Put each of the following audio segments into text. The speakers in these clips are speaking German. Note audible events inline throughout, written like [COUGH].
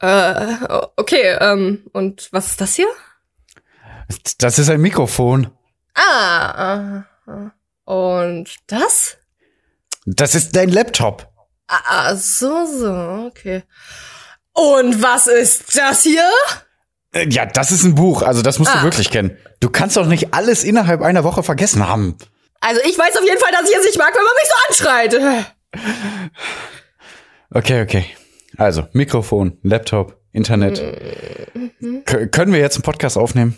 Äh, okay, ähm, und was ist das hier? Das ist ein Mikrofon. Ah, und das? Das ist dein Laptop. Ah, so, so, okay. Und was ist das hier? Äh, Ja, das ist ein Buch. Also das musst Ah. du wirklich kennen. Du kannst doch nicht alles innerhalb einer Woche vergessen haben. Also ich weiß auf jeden Fall, dass ich es nicht mag, wenn man mich so anschreit. Okay, okay. Also Mikrofon, Laptop, Internet. Mhm. Können wir jetzt einen Podcast aufnehmen?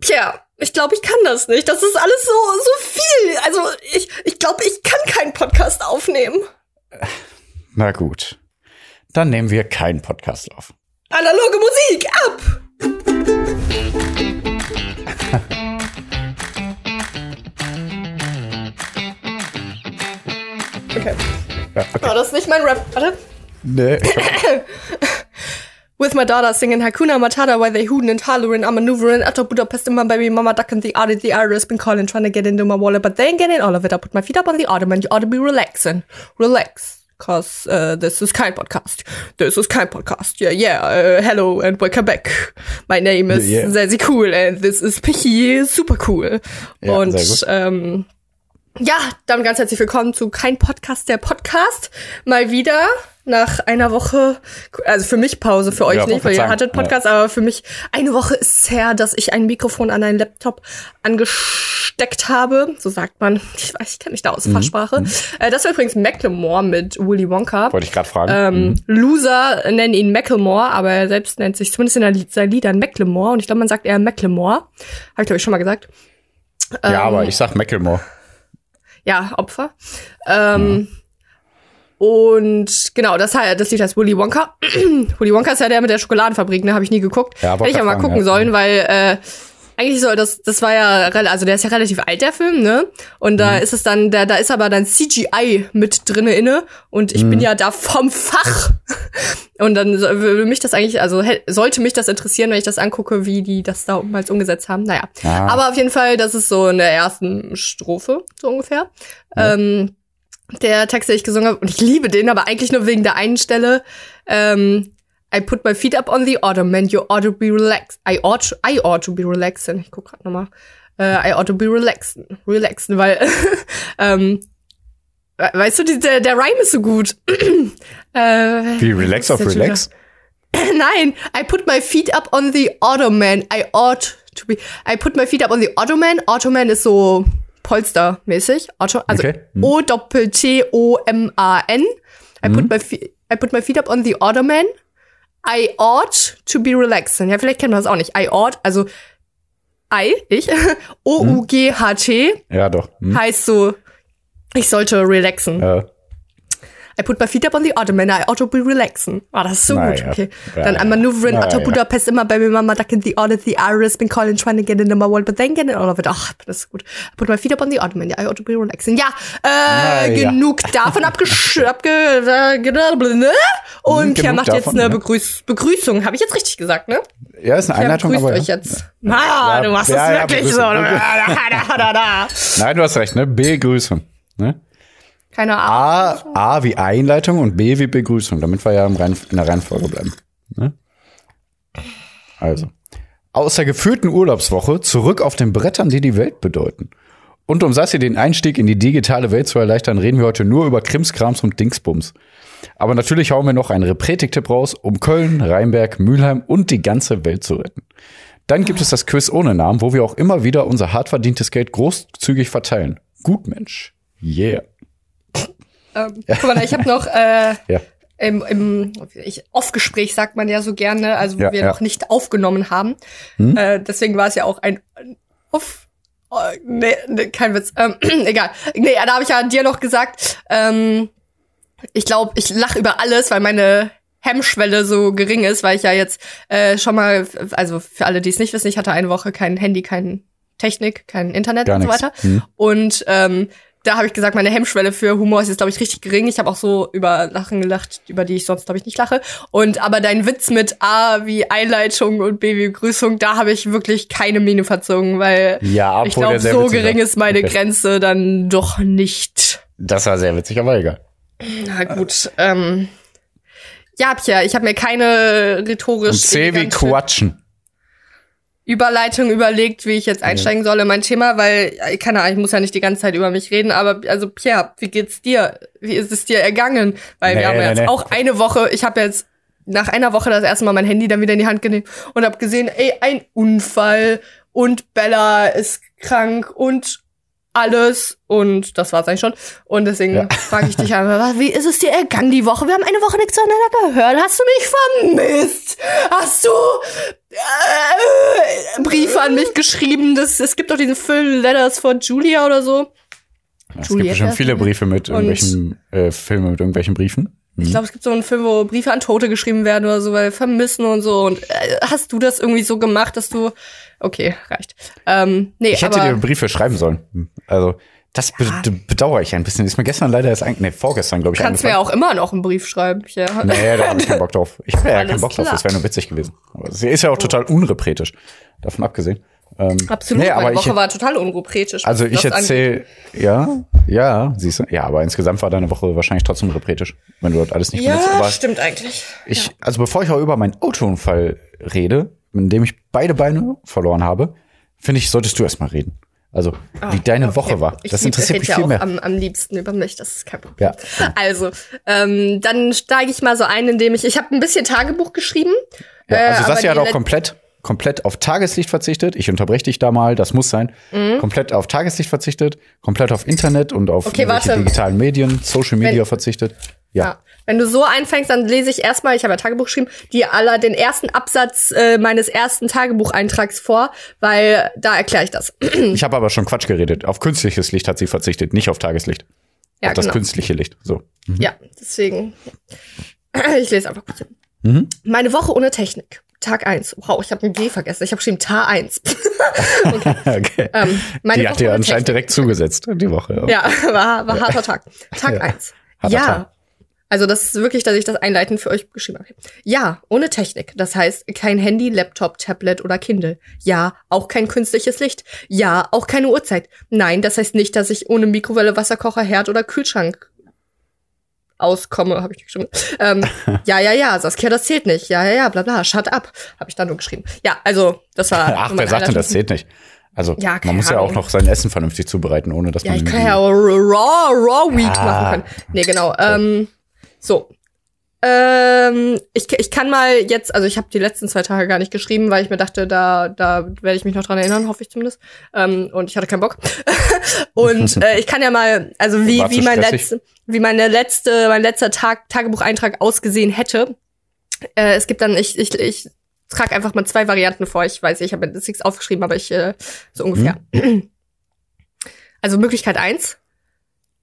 Tja, ich glaube, ich kann das nicht. Das ist alles so, so viel. Also ich, ich glaube, ich kann keinen Podcast aufnehmen. Na gut. Dann nehmen wir keinen Podcast auf. Analoge Musik, ab! Okay. [LAUGHS] Ja, okay. Oh, das ist nicht mein Rap. Warte. Nee, [LAUGHS] With my daughter singing Hakuna Matata while they hootin' and hollerin'. I'm maneuvering out of Budapest and my baby mama ducking the art the iris been calling trying to get into my wallet, but they ain't getting all of it. I put my feet up on the ottoman. You ought to be relaxing. Relax. Cause uh, this is kein Podcast. This is kein Podcast. Yeah, yeah. Uh, hello and welcome back. My name is Yeah. sehr, sehr cool and this is Pichi, super cool. Ja, und ähm, ja, dann ganz herzlich willkommen zu Kein Podcast, der Podcast. Mal wieder nach einer Woche, also für mich Pause, für euch Ja, nicht, weil ihr hattet Podcast, aber für mich eine Woche ist es her, dass ich ein Mikrofon an einen Laptop angesteckt habe. So sagt man. Ich weiß, ich kenne nicht da aus Fachsprache. Äh, das war übrigens Macklemore mit Willy Wonka. wollte ich gerade fragen. Ähm, Mhm. Loser nennen ihn Macklemore, aber er selbst nennt sich zumindest in seinen Liedern Macklemore. Und ich glaube, man sagt eher Macklemore. Habe ich, glaube ich, schon mal gesagt. ja, aber ähm, ich sag Macklemore. Ja, Opfer. Ähm, Und genau, das, heißt, das Lied heißt Willy Wonka. [CLEARS THROAT] Willy Wonka ist ja der mit der Schokoladenfabrik, ne? Habe ich nie geguckt. Ja, Hätte wollte ich ja mal gucken ja. sollen, weil äh, eigentlich soll das, das war ja, also der ist ja relativ alt, der Film, ne? Und da Mhm. ist es dann, da, da ist aber dann CGI mit drinne inne und ich Mhm. bin ja da vom Fach. [LAUGHS] Und dann würde mich das eigentlich, also sollte mich das interessieren, wenn ich das angucke, wie die das damals umgesetzt haben. Naja. Ah. Aber auf jeden Fall, das ist so in der ersten Strophe, so ungefähr. Ähm, der Text, den ich gesungen habe, und ich liebe den, aber eigentlich nur wegen der einen Stelle. Ähm, I put my feet up on the ottoman, you ought to be relaxed. I ought, I ought to be relaxing. Ich guck grad nochmal. Äh, I ought to be relaxing. Relaxen, weil, [LAUGHS] ähm, we- weißt du, die, der, der Rhyme ist so gut. [CLEARS THROAT] äh, Wie Relax auf denn Relax? Nein, I put my feet up on the ottoman. I ought to be. I put my feet up on the ottoman. Ottoman ist so Polstermäßig. Otto, also Okay. Hm. O Doppel T O M A N. I put my feet. I put my feet up on the ottoman. I ought to be relaxing. Ja, vielleicht kennt man das auch nicht. I ought, also I, ich, [LAUGHS] O U G H T Ja, doch. Hm. heißt so, ich sollte relaxen. Ja. I put my feet up on the ottoman, I ought to be relaxing. Ah, das ist so Naja. gut, okay. Ja, Dann ja. I'm maneuvering out of. Budapest, immer baby mama, duck in the audit, the iris, been calling, trying to get into my world, but then getting all of it. Ach, das ist gut. I put my feet up on the ottoman, I ought to be relaxing. Ja, äh, Naja. genug davon abgesch... [LAUGHS] abge äh, ne? Und genug macht jetzt davon, eine ne? Begrüß Begrüßung. Habe ich jetzt richtig gesagt, ne? ja, ist eine Kia Einleitung, aber. euch jetzt. Ah, Ja, du machst das wirklich so. [LAUGHS] Nein, du hast recht, ne? Begrüßung. Ne? Keine Ahnung. A, A wie Einleitung und B wie Begrüßung, damit wir ja im Rein, in der Reihenfolge bleiben. Ne? Also. Aus der geführten Urlaubswoche zurück auf den Brettern, die die Welt bedeuten. Und um Sassi den Einstieg in die digitale Welt zu erleichtern, reden wir heute nur über Krimskrams und Dingsbums. Aber natürlich hauen wir noch einen Repretik-Tipp raus, um Köln, Rheinberg, Mülheim und die ganze Welt zu retten. Dann gibt es das Quiz ohne Namen, wo wir auch immer wieder unser hart verdientes Geld großzügig verteilen. Gut, Mensch. Yeah. Ähm, guck mal, ich habe noch äh, Ja. im, im ich, Off-Gespräch sagt man ja so gerne, also wo Ja, wir ja. noch nicht aufgenommen haben. Hm? Äh, deswegen war es ja auch ein Off. Oh, nee, nee, kein Witz. Ähm, [CLEARS THROAT] egal. Nee, da habe ich ja dir noch gesagt, ähm, ich glaube, ich lache über alles, weil meine Hemmschwelle so gering ist, weil ich ja jetzt äh, schon mal, also für alle, die es nicht wissen, ich hatte eine Woche kein Handy, kein Technik, kein Internet Gar und so weiter. Hm. Und ähm, da habe ich gesagt, meine Hemmschwelle für Humor ist jetzt, glaube ich, richtig gering. Ich habe auch so über Lachen gelacht, über die ich sonst, glaube ich, nicht lache. Und aber dein Witz mit A wie Einleitung und B wie Begrüßung, da habe ich wirklich keine Miene verzogen, weil Ja, ich glaube, so gering ist meine Okay. Grenze dann doch nicht. Das war sehr witzig, aber egal. Na gut, ähm, Ja, Pierre, ich habe mir keine rhetorisch Und C wie Quatschen. Überleitung überlegt, wie ich jetzt einsteigen soll in mein Thema, weil, äh, keine Ahnung, ich muss ja nicht die ganze Zeit über mich reden, aber also Pierre, wie geht's dir? Wie ist es dir ergangen? Weil Nee, wir haben nee, jetzt nee. auch eine Woche, ich habe jetzt nach einer Woche das erste Mal mein Handy dann wieder in die Hand genommen und habe gesehen, ey, ein Unfall und Bella ist krank und alles und das war's eigentlich schon. Und deswegen Ja. frage ich dich einfach, wie ist es dir ergangen die Woche? Wir haben eine Woche nichts voneinander gehört. Hast du mich vermisst? Hast du äh, Briefe an mich geschrieben? Das, es gibt doch diesen Film Letters von Julia oder so. Es gibt Juliette. bestimmt viele Briefe mit irgendwelchen äh, Filme mit irgendwelchen Briefen. Ich glaube, es gibt so einen Film, wo Briefe an Tote geschrieben werden oder so, weil vermissen und so. Und äh, hast du das irgendwie so gemacht, dass du. Okay, reicht. Ähm, nee, Ich hätte dir Briefe schreiben sollen. Also, das be Ja. bedauere ich ein bisschen. Ist mir gestern leider erst, nee, vorgestern, glaube ich, kannst mir auch immer noch einen Brief schreiben. Ja. Nee, da habe ich keinen Bock drauf. Ich habe ja Alles keinen Bock drauf. klar. Das wäre nur witzig gewesen. Aber sie ist ja auch total unrepretisch. Davon abgesehen. Ähm, Absolut, Nee, aber meine ich, Woche war total unrupretisch. also ich das erzähle, ja, ja, siehst du, ja, aber insgesamt war deine Woche wahrscheinlich trotzdem repretisch, wenn du dort alles nicht Ja, benutzt. Aber stimmt eigentlich. ich, also bevor ich auch über meinen Autounfall rede, in dem ich beide Beine verloren habe, finde ich, solltest du erst mal reden. Also, wie deine Ah, Okay. Woche war. Ich Das lieb- interessiert mich ja viel auch mehr. Am, am liebsten über mich, das ist kein Problem. Ja. Also, ähm, dann steige ich mal so ein, indem ich, ich habe ein bisschen Tagebuch geschrieben. Ja, äh, also hat die auch let- komplett, komplett auf Tageslicht verzichtet. Ich unterbreche dich da mal, das muss sein. Mhm. Komplett auf Tageslicht verzichtet, komplett auf Internet und auf Okay, digitalen Medien, Social Media Wenn- verzichtet. Ja. Ja. Wenn du so einfängst, dann lese ich erstmal, ich habe ja Tagebuch geschrieben, dir aller den ersten Absatz äh, meines ersten Tagebucheintrags vor, weil da erkläre ich das. [CLEARS THROAT] Ich habe aber schon Quatsch geredet. Auf künstliches Licht hat sie verzichtet, nicht auf Tageslicht. Ja, auf das genau. künstliche Licht. So. Ja, deswegen. [CLEARS THROAT] Ich lese einfach kurz. Mhm. Meine Woche ohne Technik. Tag 1. Wow, ich habe ein G vergessen. Ich habe geschrieben Tag 1. [LAUGHS] [LAUGHS] okay. ähm, meine die hat dir anscheinend direkt zugesetzt, die Woche. Ja, war, war harter Tag. Tag Ja. 1. Harter ja. Tag. Also das ist wirklich, dass ich das einleitend für euch geschrieben habe. Ja, ohne Technik. Das heißt, kein Handy, Laptop, Tablet oder Kindle. Ja, auch kein künstliches Licht. Ja, auch keine Uhrzeit. Nein, das heißt nicht, dass ich ohne Mikrowelle, Wasserkocher, Herd oder Kühlschrank auskomme, habe ich geschrieben. Ähm, [LAUGHS] ja, ja, ja, Saskia, das zählt nicht. Ja, ja, ja, bla bla, shut up, habe ich dann nur geschrieben. Ja, also, das war. Ach, wer sagt denn, das zählt nicht? Also, Ja, man muss ja auch noch sein Essen vernünftig zubereiten, ohne dass Ja, man ich kann ja auch Raw, Raw Week Ah. machen können. Nee, genau. Ähm, so. Ähm, ich, ich kann mal jetzt, also ich habe die letzten zwei Tage gar nicht geschrieben, weil ich mir dachte, da, da werde ich mich noch dran erinnern, hoffe ich zumindest. Ähm, und ich hatte keinen Bock. [LAUGHS] und [LAUGHS] äh, ich kann ja mal, also wie, wie mein letzte, wie meine letzte, mein letzter Tag, Tagebucheintrag ausgesehen hätte. Äh, es gibt dann, ich, ich, ich trage einfach mal zwei Varianten vor. Ich weiß, ich habe das nichts aufgeschrieben, aber ich äh, so ungefähr. Also Möglichkeit eins.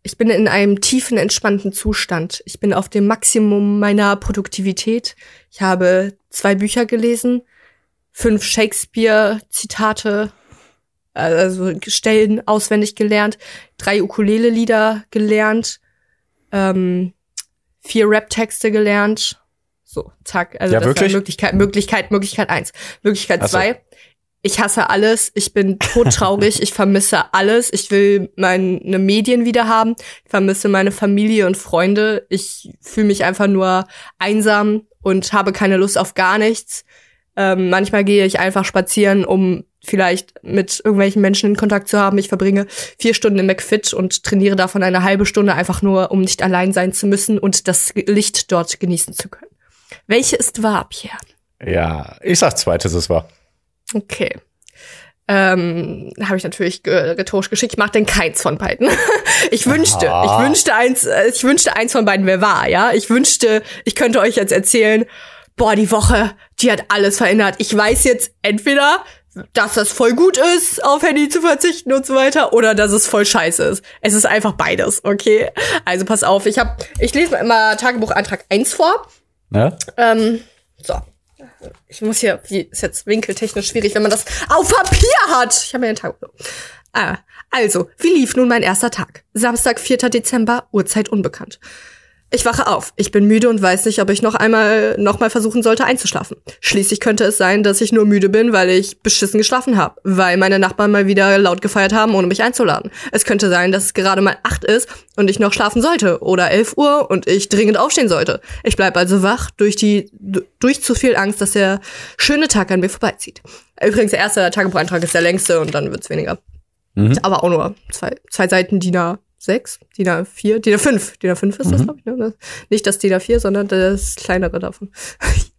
Ich bin in einem tiefen, entspannten Zustand. Ich bin auf dem Maximum meiner Produktivität. Ich habe zwei Bücher gelesen, fünf Shakespeare-Zitate, also Stellen auswendig gelernt, drei Ukulele-Lieder gelernt, ähm, vier Rap-Texte gelernt. So, zack. Also Ja, das wirklich? war Möglichkeit, Möglichkeit, Möglichkeit eins. Möglichkeit so. zwei. Ich hasse alles. Ich bin todtraurig. [LAUGHS] ich vermisse alles. Ich will meine Medien wieder haben. Ich vermisse meine Familie und Freunde. Ich fühle mich einfach nur einsam und habe keine Lust auf gar nichts. Ähm, manchmal gehe ich einfach spazieren, um vielleicht mit irgendwelchen Menschen in Kontakt zu haben. Ich verbringe vier Stunden im McFit und trainiere davon eine halbe Stunde einfach nur, um nicht allein sein zu müssen und das Licht dort genießen zu können. Welche ist wahr, Pierre? Ja, ich sag zweites, es war. Okay. Ähm, habe ich natürlich rhetorisch geschickt. Ich mache denn keins von beiden. [LAUGHS] ich wünschte, Aha. ich wünschte eins, äh, ich wünschte eins von beiden wäre wahr, ja. Ich wünschte, ich könnte euch jetzt erzählen, boah, die Woche, die hat alles verändert. Ich weiß jetzt entweder, dass das voll gut ist, auf Handy zu verzichten und so weiter, oder dass es voll scheiße ist. Es ist einfach beides, okay? Also pass auf, ich habe, ich lese mal immer Tagebucheintrag 1 vor. Ne? Ähm, so. Ich muss hier, wie ist jetzt winkeltechnisch schwierig, wenn man das auf Papier hat. Ich habe mir den Tag. Ah, also, wie lief nun mein erster Tag? Samstag, 4. Dezember, Uhrzeit unbekannt. Ich wache auf. Ich bin müde und weiß nicht, ob ich noch einmal noch mal versuchen sollte einzuschlafen. Schließlich könnte es sein, dass ich nur müde bin, weil ich beschissen geschlafen habe, weil meine Nachbarn mal wieder laut gefeiert haben, ohne mich einzuladen. Es könnte sein, dass es gerade mal acht ist und ich noch schlafen sollte oder elf Uhr und ich dringend aufstehen sollte. Ich bleib also wach durch die durch zu viel Angst, dass der schöne Tag an mir vorbeizieht. Übrigens der erste Tagebucheintrag ist der längste und dann wird's weniger. Mhm. Aber auch nur zwei, zwei Seiten DIN A6, DIN A4, DIN A5. DIN A5 ist das, Mhm. glaube ich. Ne? Nicht das DIN A4, sondern das kleinere davon. [LAUGHS]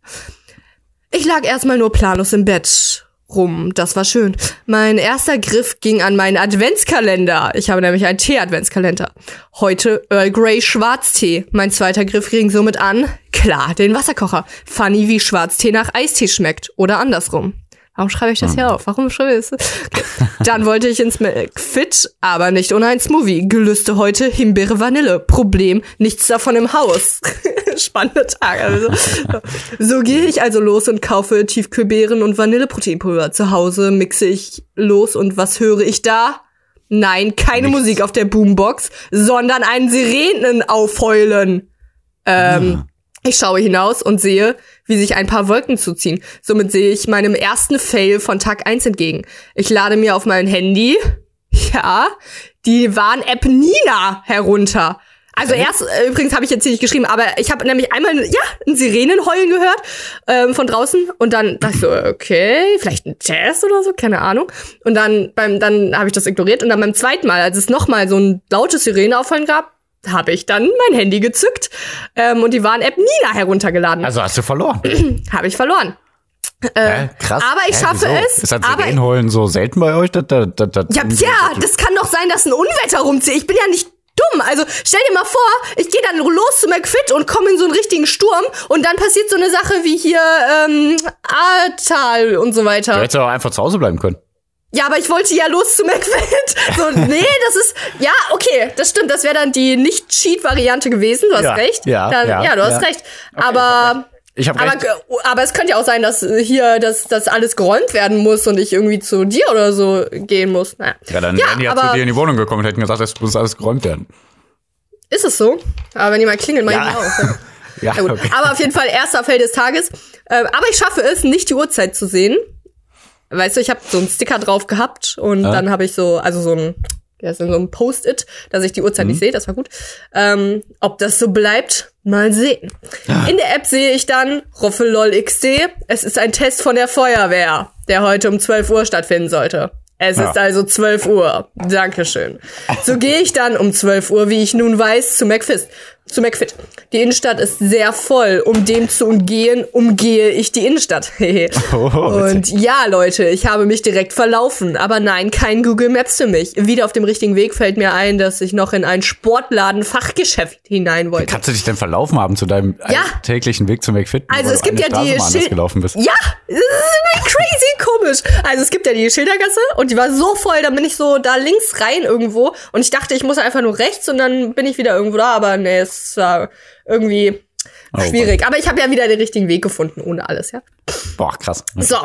Ich lag erstmal nur planlos im Bett rum. Das war schön. Mein erster Griff ging an meinen Adventskalender. Ich habe nämlich einen Tee-Adventskalender. Heute Earl Grey Schwarztee. Mein zweiter Griff ging somit an, klar, den Wasserkocher. Funny, wie Schwarztee nach Eistee schmeckt. Oder andersrum. Warum schreibe ich das hier auf? Warum schreibe ich das? Okay. [LAUGHS] Dann wollte ich ins McFit, aber nicht ohne ein Smoothie. Gelüste heute Himbeere Vanille. Problem, nichts davon im Haus. [LAUGHS] Spannende Tage. Also. So gehe ich also los und kaufe Tiefkühlbeeren und Vanilleproteinpulver. Zu Hause mixe ich los und was höre ich da? Nein, keine Nichts. Musik auf der Boombox, sondern ein Sirenen aufheulen. Ähm, ich schaue hinaus und sehe, wie sich ein paar Wolken zuziehen. Somit sehe ich meinem ersten Fail von Tag 1 entgegen. Ich lade mir auf mein Handy, [LAUGHS] ja, die Warn-App Nina herunter. Also erst, äh, übrigens habe ich jetzt hier nicht geschrieben, aber ich habe nämlich einmal, ja, ein Sirenenheulen gehört ähm, von draußen und dann dachte ich so, okay, vielleicht ein Test oder so, keine Ahnung. Und dann beim, dann habe ich das ignoriert und dann beim zweiten Mal, als es nochmal so ein lautes Sirenenaufheulen gab, habe ich dann mein Handy gezückt ähm, und die Warn-App Nina heruntergeladen. Also hast du verloren. [CLEARS THROAT] habe ich verloren. Hä? krass. aber ich Hä, schaffe wieso? es, Ist das Sirenenheulen so selten bei euch? Das, das, das, das, Ja, tja, das kann doch sein, dass ein Unwetter rumzieht. Ich bin ja nicht dumm. Also stell dir mal vor, ich gehe dann los zu McFit und komme in so einen richtigen Sturm und dann passiert so eine Sache wie hier ähm, Ahrtal und so Du weiter. hättest doch einfach zu Hause bleiben können. Ja, aber ich wollte ja los zu McFit. [LAUGHS] So, nee, das ist, ja, okay, das stimmt. Das wäre dann die Nicht-Cheat-Variante gewesen. Du hast Ja, recht. ja, dann, ja, ja, du hast ja. recht. aber, Ich habe aber, recht. aber es könnte ja auch sein, dass hier, dass das alles geräumt werden muss und ich irgendwie zu dir oder so gehen muss. Naja. Ja, dann ja, wären die ja zu dir in die Wohnung gekommen und hätten gesagt, es muss alles geräumt werden. Ist es so? Aber wenn jemand klingelt, mach ich auf. [LAUGHS] Ja. Ja, Na gut. okay. Aber auf jeden Fall erster Feld des Tages. Ähm, aber ich schaffe es, nicht die Uhrzeit zu sehen. Weißt du, ich habe so einen Sticker drauf gehabt und Ja. dann habe ich so, also so ein, ja, so ein Post-it, dass ich die Uhrzeit Mhm. nicht sehe, das war gut. Ähm, ob das so bleibt, mal sehen. In der App sehe ich dann Roffelol XD. Es ist ein Test von der Feuerwehr, der heute um 12 Uhr stattfinden sollte. Es Ja. ist also 12 Uhr. Dankeschön. So gehe ich dann um 12 Uhr, wie ich nun weiß, zu McFist. Zu McFit. Die Innenstadt ist sehr voll. Um dem zu umgehen, umgehe ich die Innenstadt. [LAUGHS] Oh, Und ja, Leute, ich habe mich direkt verlaufen. Aber nein, kein Google Maps für mich. Wieder auf dem richtigen Weg fällt mir ein, dass ich noch in ein Sportladen-Fachgeschäft hinein wollte. Kannst du dich denn verlaufen haben zu deinem Ja. täglichen Weg zum McFit? Also es gibt ja die Straße gelaufen bist? Ja, das ist irgendwie crazy komisch. Also es gibt ja die Schildergasse und die war so voll, dann bin ich so da links rein irgendwo und ich dachte, ich muss einfach nur rechts und dann bin ich wieder irgendwo da, aber nee, es war irgendwie Oh, schwierig. Aber ich habe ja wieder den richtigen Weg gefunden, ohne alles, ja. Boah, krass. So.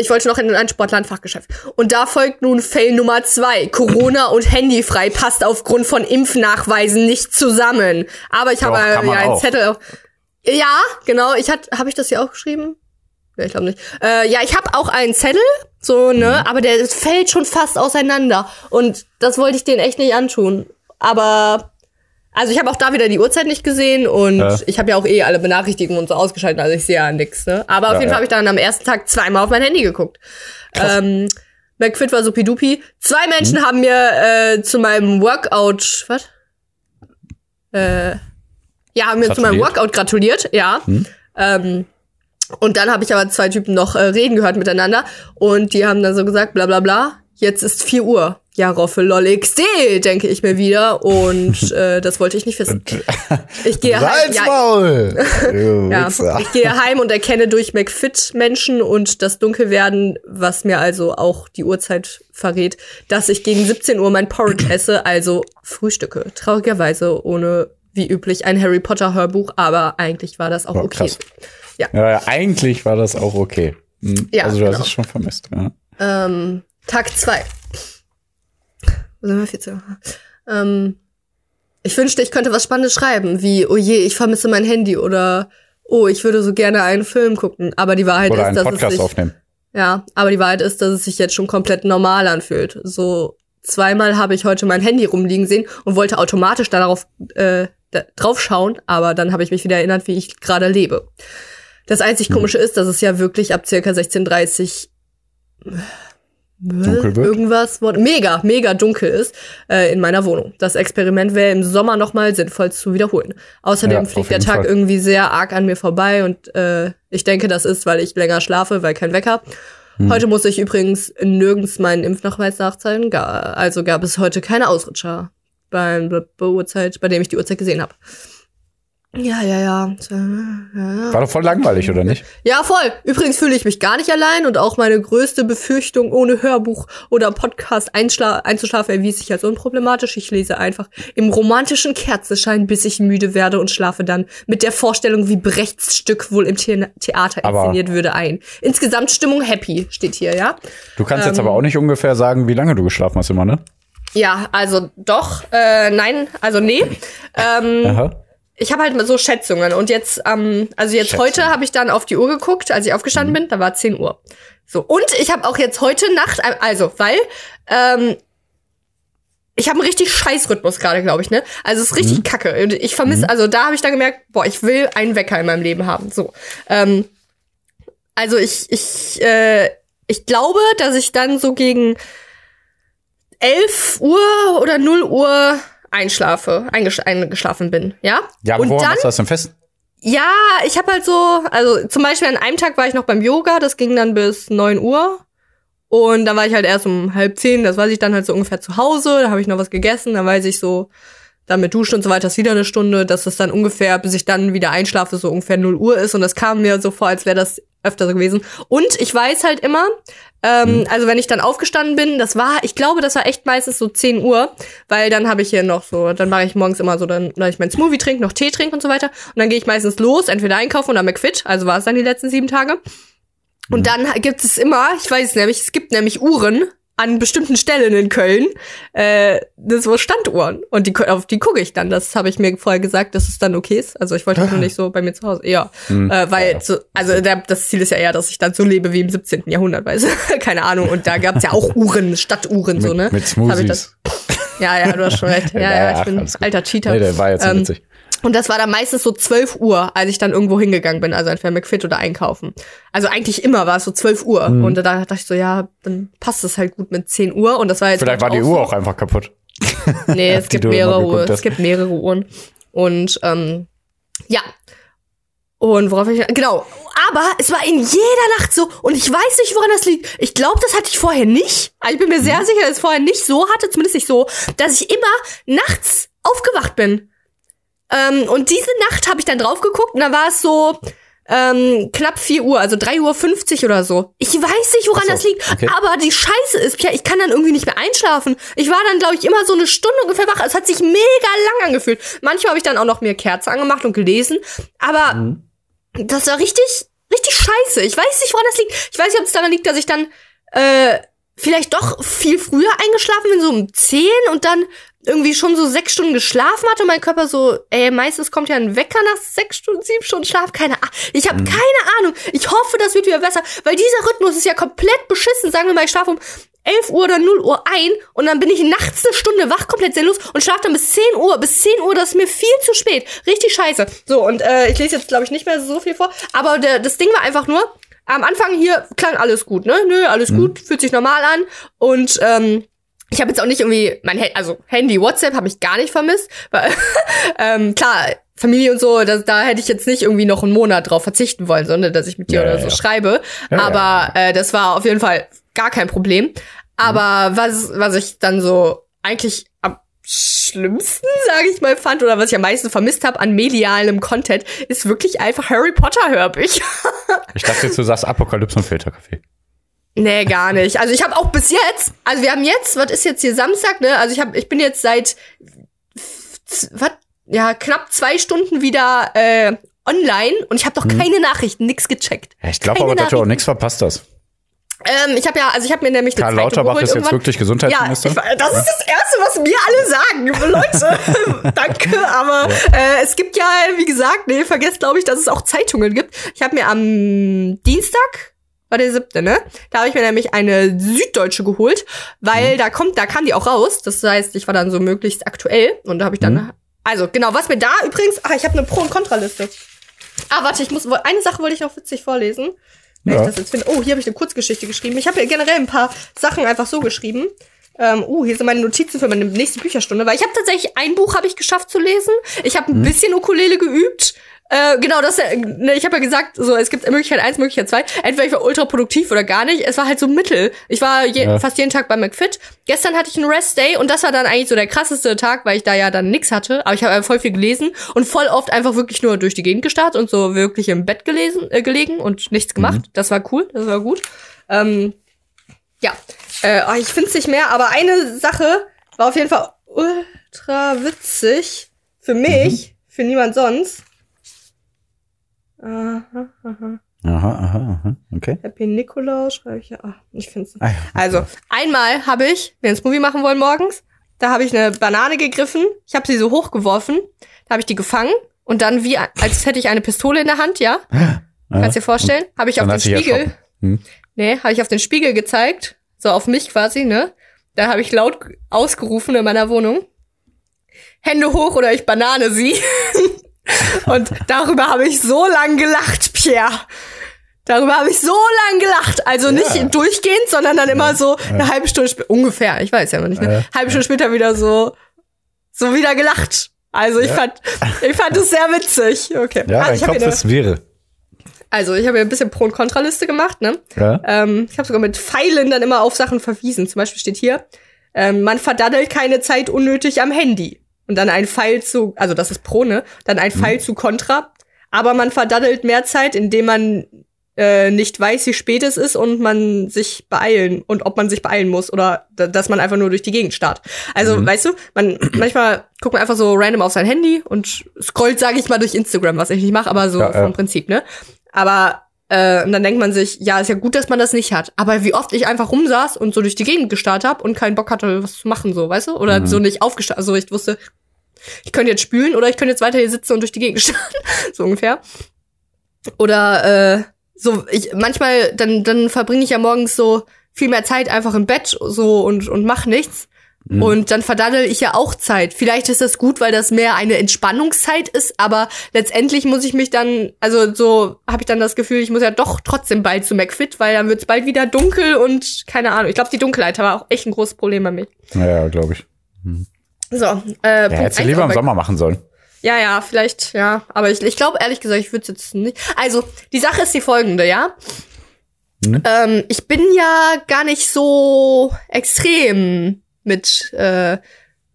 Ich wollte noch in ein Sportlandfachgeschäft. Und da folgt nun Fail Nummer zwei. Corona und Handyfrei passt aufgrund von Impfnachweisen nicht zusammen. Aber ich habe Doch, kann ja einen auch. Zettel auf. Ja, genau. Ich hat, habe ich das hier auch geschrieben? Ja, ich glaube nicht. Äh, ja, ich habe auch einen Zettel, so ne, Mhm. aber der fällt schon fast auseinander. Und das wollte ich denen echt nicht antun. Aber also ich habe auch da wieder die Uhrzeit nicht gesehen und Ja. ich habe ja auch eh alle Benachrichtigungen und so ausgeschaltet, also ich sehe ja nix, ne? Aber auf Ja, jeden ja. Fall habe ich dann am ersten Tag zweimal auf mein Handy geguckt. Ähm, McFit war supidupi. Zwei Menschen haben mir äh, zu meinem Workout, was? Äh, ja, haben mir zu meinem? Workout gratuliert, ja. Ähm, und dann habe ich aber zwei Typen noch äh, reden gehört miteinander und die haben dann so gesagt, bla bla bla, jetzt ist 4 Uhr. Ja, Roffe lol XD, denke ich mir wieder. Und [LAUGHS] äh, das wollte ich nicht wissen. Ich gehe heim. Ja, [LAUGHS] ja, ich gehe heim und erkenne durch McFit Menschen und das Dunkelwerden, was mir also auch die Uhrzeit verrät, dass ich gegen 17 Uhr mein Porridge [CLEARS THROAT] esse, also frühstücke. Traurigerweise ohne wie üblich ein Harry Potter Hörbuch, aber eigentlich war das auch Boah, okay. krass. Ja, ja, eigentlich war das auch okay. Hm, Ja, also du hast genau. es schon vermisst. Ja. Ähm, Tag zwei. Wo sind wir? 14. Ähm, Ich wünschte, ich könnte was Spannendes schreiben, wie, oh je, ich vermisse mein Handy oder oh, ich würde so gerne einen Film gucken. Aber die Wahrheit Oder ist, einen dass Podcast es sich, aufnehmen. ja, aber die Wahrheit ist, dass es sich jetzt schon komplett normal anfühlt. So zweimal habe ich heute mein Handy rumliegen sehen und wollte automatisch darauf äh, da, drauf schauen, aber dann habe ich mich wieder erinnert, wie ich gerade lebe. Das einzig komische ist, dass es ja wirklich ab circa 16:30 Dunkel wird? irgendwas mega mega dunkel ist äh, in meiner Wohnung. Das Experiment wäre im Sommer noch mal sinnvoll zu wiederholen. Außerdem Ja, fliegt der Tag Fall. irgendwie sehr arg an mir vorbei und äh, ich denke, das ist, weil ich länger schlafe, weil kein Wecker. Hm. Heute muss ich übrigens nirgends meinen Impfnachweis nachzeigen, also gab es heute keine Ausrutscher beim bei, bei Uhrzeit, bei dem ich die Uhrzeit gesehen habe. Ja, ja, ja. War doch voll langweilig, oder nicht? Ja, voll. Übrigens fühle ich mich gar nicht allein und auch meine größte Befürchtung, ohne Hörbuch oder Podcast einzuschlafen, erwies sich als unproblematisch. Ich lese einfach im romantischen Kerzenschein, bis ich müde werde und schlafe dann mit der Vorstellung, wie Brechts Stück wohl im The Theater Aber- inszeniert würde, ein. Insgesamt Stimmung happy steht hier, ja? Du kannst Ähm. jetzt aber auch nicht ungefähr sagen, wie lange du geschlafen hast immer, ne? Ja, also doch, äh, nein, also nee. Ähm, Aha. Ich habe halt mal so Schätzungen und jetzt, ähm, also jetzt Schätzungen. heute habe ich dann auf die Uhr geguckt, als ich aufgestanden bin, da war 10 Uhr. So, und ich habe auch jetzt heute Nacht, äh, also, weil, ähm, ich habe einen richtig scheiß Rhythmus gerade, glaube ich, ne? Also es ist richtig kacke. Und ich vermisse, also da habe ich dann gemerkt, boah, ich will einen Wecker in meinem Leben haben. So. Ähm, also ich, ich, äh, ich glaube, dass ich dann so gegen 11 Uhr oder 0 Uhr einschlafe, eingesch eingeschlafen bin, ja? Ja, aber und woran dann, machst du das denn fest? ja, ich habe halt so, also zum Beispiel an einem Tag war ich noch beim Yoga, das ging dann bis 9 Uhr. Und dann war ich halt erst um halb zehn, das weiß ich dann halt so ungefähr zu Hause, da habe ich noch was gegessen, dann weiß ich so, dann mit Duschen und so weiter ist wieder eine Stunde, dass es dann ungefähr, bis ich dann wieder einschlafe, so ungefähr 0 Uhr ist. Und das kam mir so vor, als wäre das öfter so gewesen. Und ich weiß halt immer, ähm, also wenn ich dann aufgestanden bin, das war, ich glaube, das war echt meistens so 10 Uhr, weil dann habe ich hier noch so, dann mache ich morgens immer so, dann, dass ich mein Smoothie trinke, noch Tee trinke und so weiter. Und dann gehe ich meistens los, entweder einkaufen oder McFit, also war es dann die letzten sieben Tage. Und dann gibt es immer, ich weiß es nämlich, es gibt nämlich Uhren an bestimmten Stellen in Köln, äh, das so Standuhren. Und die, auf die gucke ich dann. Das habe ich mir vorher gesagt, dass es dann okay ist. Also ich wollte nur nicht so bei mir zu Hause. Ja, äh, weil ja. so, also der, das Ziel ist ja eher, dass ich dann so lebe wie im 17. Jahrhundert, weißt du? [LAUGHS] Keine Ahnung. Und da gab's ja auch Uhren, Stadtuhren, so, ne? Mit Smoothies. Ja, ja, du hast schon recht. [LAUGHS] Ja, Ja, ja, ich bin alter Cheater. Nee, der war jetzt Ähm, witzig. Und das war dann meistens so 12 Uhr, als ich dann irgendwo hingegangen bin, also entweder McFit oder einkaufen. Also eigentlich immer war es so 12 Uhr. Mhm. Und da dachte ich so, ja, dann passt es halt gut mit 10 Uhr. Und das war jetzt Vielleicht war heute die Uhr so. auch einfach kaputt. [LAUGHS] Nee, es gibt mehrere Uhren. Es gibt mehrere Uhren. Und ähm, ja. Und worauf ich. Genau. Aber es war in jeder Nacht so. Und ich weiß nicht, woran das liegt. Ich glaube, das hatte ich vorher nicht. Also ich bin mir Mhm. sehr sicher, dass ich es vorher nicht so hatte, zumindest nicht so, dass ich immer nachts aufgewacht bin. Ähm, und diese Nacht habe ich dann drauf geguckt und da war es so ähm, knapp 4 Uhr, also 3 Uhr 50 oder so. Ich weiß nicht, woran so, das liegt, okay. aber die Scheiße ist, ich kann dann irgendwie nicht mehr einschlafen. Ich war dann, glaube ich, immer so eine Stunde ungefähr wach. Es hat sich mega lang angefühlt. Manchmal habe ich dann auch noch mir Kerze angemacht und gelesen, aber Mhm. das war richtig, richtig scheiße. Ich weiß nicht, woran das liegt. Ich weiß nicht, ob es daran liegt, dass ich dann äh, vielleicht doch viel früher eingeschlafen bin, so um 10 und dann irgendwie schon so sechs Stunden geschlafen hatte und mein Körper so, ey, meistens kommt ja ein Wecker nach sechs Stunden, sieben Stunden Schlaf. Keine Ahnung. Ich habe keine Ahnung. Ich hoffe, das wird wieder besser, weil dieser Rhythmus ist ja komplett beschissen. Sagen wir mal, ich schlafe um 11 Uhr oder 0 Uhr ein und dann bin ich nachts eine Stunde wach, komplett sinnlos und schlafe dann bis 10 Uhr. Bis 10 Uhr, das ist mir viel zu spät. Richtig scheiße. So, und äh, ich lese jetzt, glaube ich, nicht mehr so viel vor. Aber der, das Ding war einfach nur, am Anfang hier klang alles gut, ne? Nö, alles gut, fühlt sich normal an. Und ähm, ich habe jetzt auch nicht irgendwie mein Handy, also Handy, WhatsApp habe ich gar nicht vermisst. Weil, [LAUGHS] ähm, klar, Familie und so, das, da hätte ich jetzt nicht irgendwie noch einen Monat drauf verzichten wollen, sondern dass ich mit dir Ja, oder so ja. schreibe. Ja, Aber Äh, das war auf jeden Fall gar kein Problem. Aber was, was ich dann so eigentlich am schlimmsten, [LAUGHS] sage ich mal, fand oder was ich am meisten vermisst habe an medialem Content, ist wirklich einfach Harry Potter Hörbücher. [LAUGHS] Ich dachte jetzt, du sagst Apokalypse und Filterkaffee. Nee, gar nicht. Also ich habe auch bis jetzt, also wir haben jetzt, was ist jetzt hier Samstag, ne? Also ich habe, ich bin jetzt seit was? Ja, knapp zwei Stunden wieder äh, online und ich habe noch keine Nachrichten, nix gecheckt. Ja, ich glaube aber, dass du auch nichts verpasst hast. Ähm, ich habe ja, also ich habe mir nämlich Karl Lauterbach ist jetzt wirklich Gesundheitsminister. Ja, ich, das ist das Erste, was mir alle sagen. Leute, [LAUGHS] danke, aber ja. äh, es gibt ja, wie gesagt, nee, vergesst glaube ich, dass es auch Zeitungen gibt. Ich habe mir am Dienstag war der siebte, ne? Da habe ich mir nämlich eine Süddeutsche geholt, weil mhm. da kommt, da kam die auch raus. Das heißt, ich war dann so möglichst aktuell und da habe ich dann, mhm. also genau, was mir da übrigens, ach, ich habe eine Pro- und Kontraliste. Ah, warte, ich muss, eine Sache wollte ich noch witzig vorlesen. Ja. Ich das jetzt finde. Oh, hier habe ich eine Kurzgeschichte geschrieben. Ich habe ja generell ein paar Sachen einfach so geschrieben. Ähm, uh, hier sind meine Notizen für meine nächste Bücherstunde, weil ich habe tatsächlich ein Buch habe ich geschafft zu lesen. Ich habe ein mhm. bisschen Ukulele geübt. Äh, genau, das, ne, ich habe ja gesagt, so es gibt Möglichkeit eins, Möglichkeit zwei. Entweder ich war ultra produktiv oder gar nicht. Es war halt so Mittel. Ich war je, ja. fast jeden Tag bei McFit. Gestern hatte ich einen Rest Day und das war dann eigentlich so der krasseste Tag, weil ich da ja dann nix hatte. Aber ich habe voll viel gelesen und voll oft einfach wirklich nur durch die Gegend gestartet und so wirklich im Bett gelesen, äh, gelegen und nichts gemacht. Mhm. Das war cool, das war gut. Ähm, ja, äh, oh, ich finde es nicht mehr, aber eine Sache war auf jeden Fall ultra witzig für mich, mhm. für niemand sonst. Aha, aha. Aha, aha, aha. Okay. Happy Nikolaus schreibe ich ja. Ach, ich finde es. Ah. Also, einmal habe ich, wenn wir ein Smoothie machen wollen morgens, da habe ich eine Banane gegriffen, ich habe sie so hochgeworfen, da habe ich die gefangen und dann wie, als hätte ich eine Pistole in der Hand, ja? ja. Kannst dir vorstellen? Habe ich auf den Spiegel. Hm. Nee, habe ich auf den Spiegel gezeigt, so auf mich quasi, ne? Da habe ich laut ausgerufen in meiner Wohnung. Hände hoch oder ich Banane sie. [LAUGHS] Und darüber habe ich so lang gelacht, Pierre. Darüber habe ich so lang gelacht. Also nicht ja. durchgehend, sondern dann immer so eine halbe Stunde später, ungefähr, ich weiß ja noch nicht, eine halbe Stunde später wieder so, so wieder gelacht. Also ich fand, ich fand es sehr witzig. Okay. Ja, also, dein Kopf ist wäre. Also ich habe ja ein bisschen Pro- und Kontraliste gemacht, ne? Ja. Ähm, ich habe sogar mit Pfeilen dann immer auf Sachen verwiesen. Zum Beispiel steht hier, ähm, man verdaddelt keine Zeit unnötig am Handy und dann ein Pfeil zu, also das ist Pro, ne? Dann ein Pfeil mhm. zu Contra. Aber man verdaddelt mehr Zeit, indem man äh, nicht weiß, wie spät es ist und man sich beeilen und ob man sich beeilen muss oder dass man einfach nur durch die Gegend starrt. Also, mhm. weißt du, man manchmal guckt man einfach so random auf sein Handy und scrollt, sage ich mal, durch Instagram, was ich nicht mache, aber so ja, vom ja. Prinzip, ne? Aber äh, und dann denkt man sich, ja, ist ja gut, dass man das nicht hat. Aber wie oft ich einfach rumsaß und so durch die Gegend gestarrt habe und keinen Bock hatte, was zu machen, so, weißt du? Oder mhm. so nicht aufgestarrt. Also ich wusste, ich könnte jetzt spülen oder ich könnte jetzt weiter hier sitzen und durch die Gegend [LAUGHS] starren. so ungefähr. Oder äh, so, ich manchmal, dann, dann verbringe ich ja morgens so viel mehr Zeit einfach im Bett so und, und mach nichts. Mhm. Und dann verdaddel ich ja auch Zeit. Vielleicht ist das gut, weil das mehr eine Entspannungszeit ist, aber letztendlich muss ich mich dann, also so habe ich dann das Gefühl, ich muss ja doch trotzdem bald zu McFit, weil dann wird es bald wieder dunkel und keine Ahnung. Ich glaube, die Dunkelheit war auch echt ein großes Problem bei mir. Ja, glaube ich. Mhm. So, äh, ja, hättest du lieber im Sommer machen sollen. Ja, ja, vielleicht, ja. Aber ich, ich glaube, ehrlich gesagt, ich würde es jetzt nicht. Also, die Sache ist die folgende, ja. Mhm. Ähm, ich bin ja gar nicht so extrem mit äh,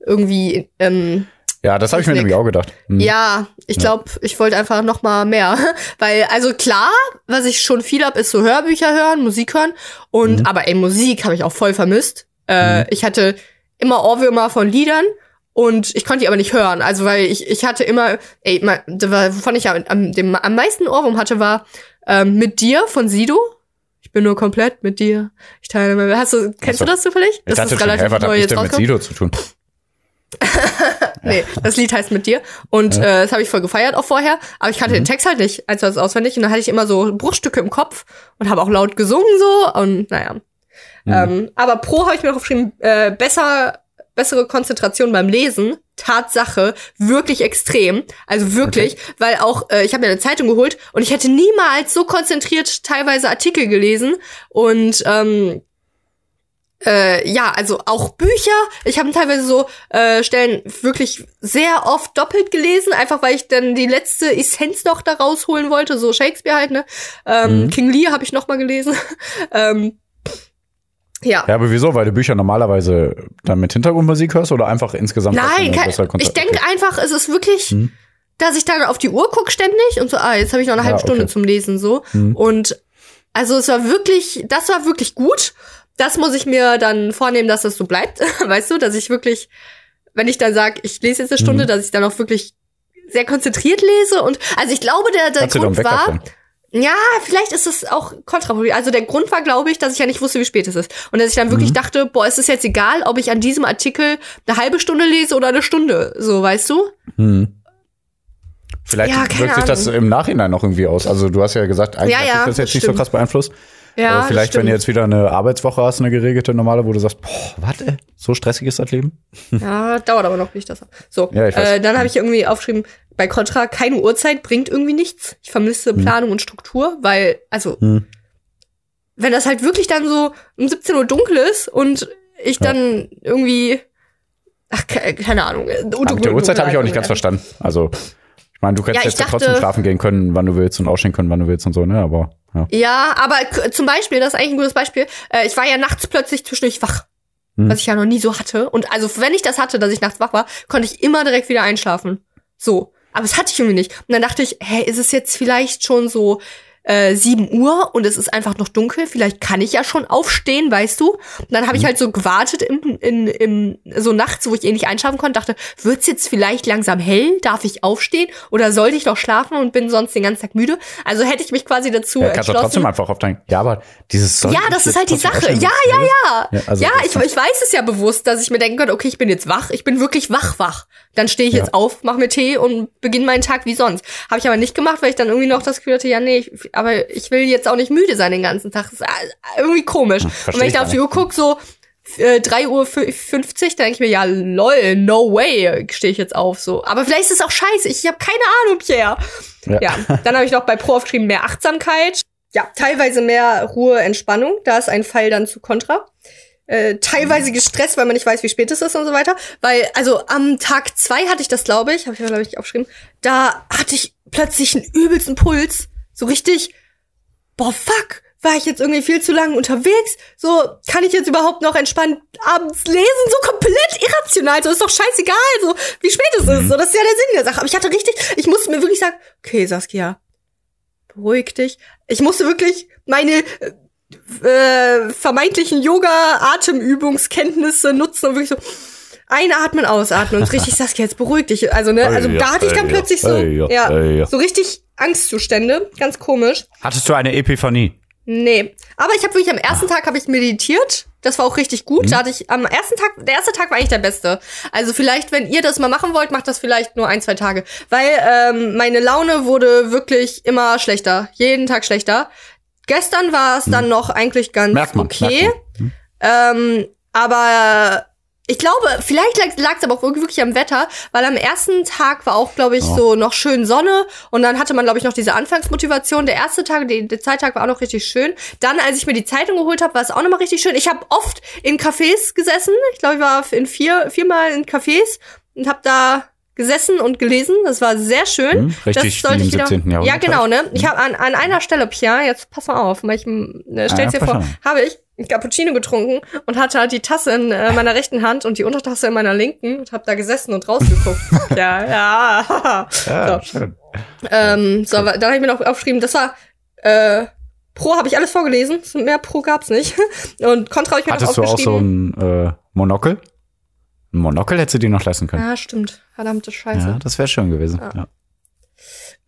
irgendwie. Ähm, ja, das habe ich mir nämlich auch gedacht. Mhm. Ja, ich glaube, ja. ich wollte einfach noch mal mehr, [LAUGHS] weil also klar, was ich schon viel hab, ist so Hörbücher hören, Musik hören und mhm. aber ey, Musik habe ich auch voll vermisst. Äh, mhm. Ich hatte immer Ohrwürmer von Liedern und ich konnte die aber nicht hören. Also, weil ich, ich hatte immer, ey, wovon ich am, dem, am meisten Ohrwurm hatte, war ähm, mit dir von Sido. Ich bin nur komplett mit dir. Ich teile mir. Hast du, kennst so. du das zufällig? Das ist relativ schon, neu jetzt mit Sido zu tun? [LAUGHS] nee, das Lied heißt mit dir. Und ja. äh, das habe ich voll gefeiert auch vorher. Aber ich kannte mhm. den Text halt nicht, als das auswendig. Und dann hatte ich immer so Bruchstücke im Kopf und habe auch laut gesungen so. Und naja. Mhm. Ähm, aber Pro habe ich mir noch aufgeschrieben, äh, besser bessere Konzentration beim Lesen. Tatsache, wirklich extrem. Also wirklich, okay. weil auch, äh, ich habe mir eine Zeitung geholt und ich hätte niemals so konzentriert teilweise Artikel gelesen. Und ähm, äh, ja, also auch Bücher. Ich habe teilweise so äh, Stellen wirklich sehr oft doppelt gelesen, einfach weil ich dann die letzte Essenz noch da rausholen wollte, so Shakespeare halt, ne? Ähm, mhm. King Lear habe ich noch mal gelesen. [LAUGHS] ähm, ja. Ja, aber wieso? Weil du Bücher normalerweise dann mit Hintergrundmusik hörst oder einfach insgesamt? Nein, kein, ich denke okay. einfach, es ist wirklich, hm. dass ich dann auf die Uhr gucke ständig und so, ah, jetzt habe ich noch eine halbe ja, Stunde zum Lesen so. Hm. Und also es war wirklich, das war wirklich gut. Das muss ich mir dann vornehmen, dass das so bleibt. [LAUGHS] weißt du, dass ich wirklich, wenn ich dann sage, ich lese jetzt eine Stunde, hm. dass ich dann auch wirklich sehr konzentriert lese. Und also ich glaube, der, der Grund war. Dann? Ja, vielleicht ist es auch kontraproduktiv. Also der Grund war, glaube ich, dass ich ja nicht wusste, wie spät es ist. Und dass ich dann wirklich Mhm. dachte, boah, es ist jetzt egal, ob ich an diesem Artikel eine halbe Stunde lese oder eine Stunde. So, weißt du? Hm. Vielleicht Ja, wirkt sich das im Nachhinein noch irgendwie aus. Also du hast ja gesagt, eigentlich Ja, hat ja, das jetzt nicht so krass beeinflusst. Ja, Aber vielleicht, wenn du jetzt wieder eine Arbeitswoche hast, eine geregelte normale, wo du sagst, boah, warte, so stressig ist das Leben. Ja, dauert aber noch, bis ich das hab. So, Ja, äh, dann habe ich irgendwie aufgeschrieben, bei Contra keine Uhrzeit bringt irgendwie nichts. Ich vermisse Planung und Struktur, weil, also, Hm. wenn das halt wirklich dann so um 17 Uhr dunkel ist und ich Ja. dann irgendwie, ach, ke- keine Ahnung. Aber mit der Uhrzeit habe ich auch nicht ganz verstanden. Also, ich meine, du Ja, könntest ich jetzt ja dachte- trotzdem schlafen gehen können, wann du willst und aufstehen können, wann du willst und so, ne? Aber ja. Ja, aber zum Beispiel, das ist eigentlich ein gutes Beispiel. Äh, ich war ja nachts plötzlich zwischendurch wach. Hm. Was ich ja noch nie so hatte. Und also, wenn ich das hatte, dass ich nachts wach war, konnte ich immer direkt wieder einschlafen. So. Aber das hatte ich irgendwie nicht. Und dann dachte ich, hä, ist es jetzt vielleicht schon so äh, 7 Uhr und es ist einfach noch dunkel? Vielleicht kann ich ja schon aufstehen, weißt du? Und dann habe ich halt so gewartet im, in, im, so nachts, wo ich eh nicht einschlafen konnte, dachte, wird's jetzt vielleicht langsam hell? Darf ich aufstehen? Oder sollte ich doch schlafen und bin sonst den ganzen Tag müde? Also hätte ich mich quasi dazu ja, kannst entschlossen. trotzdem einfach auf dein. Ja, aber dieses Ja, das ist halt die Sache. Ja, ja, ja. Ja, also ja, ich, ich weiß es ja bewusst, dass ich mir denken könnte, okay, ich bin jetzt wach, ich bin wirklich wach, wach. Dann stehe ich Ja. jetzt auf, mache mir Tee und beginne meinen Tag wie sonst. Habe ich aber nicht gemacht, weil ich dann irgendwie noch das Gefühl hatte, ja, nee, ich, aber ich will jetzt auch nicht müde sein den ganzen Tag. Das ist äh, irgendwie komisch. und versteh wenn ich da auf die Uhr gucke, so äh, 3 Uhr fü- 50, dann denke ich mir, ja, lol, no way, stehe ich jetzt auf. so. Aber vielleicht ist es auch scheiße, ich habe keine Ahnung, Pierre. Ja. Ja, dann habe ich noch bei Pro aufgeschrieben, mehr Achtsamkeit. Ja, teilweise mehr Ruhe, Entspannung. Da ist ein Fall dann zu Kontra. Äh, teilweise gestresst, weil man nicht weiß, wie spät es ist und so weiter. Weil, also am Tag zwei hatte ich das, glaube ich, habe ich glaube ich, aufgeschrieben. Da hatte ich plötzlich einen übelsten Puls. So richtig, boah, fuck, war ich jetzt irgendwie viel zu lange unterwegs? So, kann ich jetzt überhaupt noch entspannt abends lesen? So komplett irrational. So, ist doch scheißegal, so, wie spät es ist. So, das ist ja der Sinn der Sache. Aber ich hatte richtig, ich musste mir wirklich sagen, okay, Saskia, beruhig dich. Ich musste wirklich meine äh, vermeintlichen Yoga-Atemübungskenntnisse nutzen und wirklich so einatmen, ausatmen und richtig, [LAUGHS] Saskia, jetzt beruhig dich. Also, ne, also da hatte ich dann plötzlich so, ja, so richtig Angstzustände, ganz komisch. Hattest du eine Epiphanie? Nee, aber ich habe wirklich am ersten Tag habe ich meditiert. Das war auch richtig gut. Da hatte ich am ersten Tag, der erste Tag war eigentlich der beste. Also vielleicht, wenn ihr das mal machen wollt, macht das vielleicht nur ein, zwei Tage. Weil ähm, meine Laune wurde wirklich immer schlechter. Jeden Tag schlechter. Gestern war es dann noch eigentlich ganz Merkt man. okay. Merkt Ähm, aber ich glaube, vielleicht lag es aber auch wirklich am Wetter, weil am ersten Tag war auch, glaube ich, Ja. so noch schön Sonne und dann hatte man, glaube ich, noch diese Anfangsmotivation. Der erste Tag, die, der Zeittag war auch noch richtig schön. Dann, als ich mir die Zeitung geholt habe, war es auch noch mal richtig schön. Ich habe oft in Cafés gesessen. Ich glaube, ich war in vier, viermal in Cafés und habe da gesessen und gelesen. Das war sehr schön. Hm, richtig das sollte ich wieder, 17. Jahrhundert Ja, genau, ne? Ich habe an, an einer Stelle, Pierre, jetzt pass mal auf, weil ich, ne, stell's Ah, dir vor, habe ich Cappuccino getrunken und hatte halt die Tasse in äh, meiner rechten Hand und die Untertasse in meiner linken und habe da gesessen und rausgeguckt. [LAUGHS] ja, ja. Ja, So. schön. ähm, so, dann habe ich mir noch aufgeschrieben, das war äh, Pro habe ich alles vorgelesen, mehr Pro gab's nicht. [LAUGHS] Und Contra habe ich mir Hattest noch du auch so aufgeschrieben. ein äh, Monokel? Ein Monokel hättest du dir noch leisten können. ja, stimmt. Verdammte Scheiße. Ja, das wäre schön gewesen. Ja. Ja.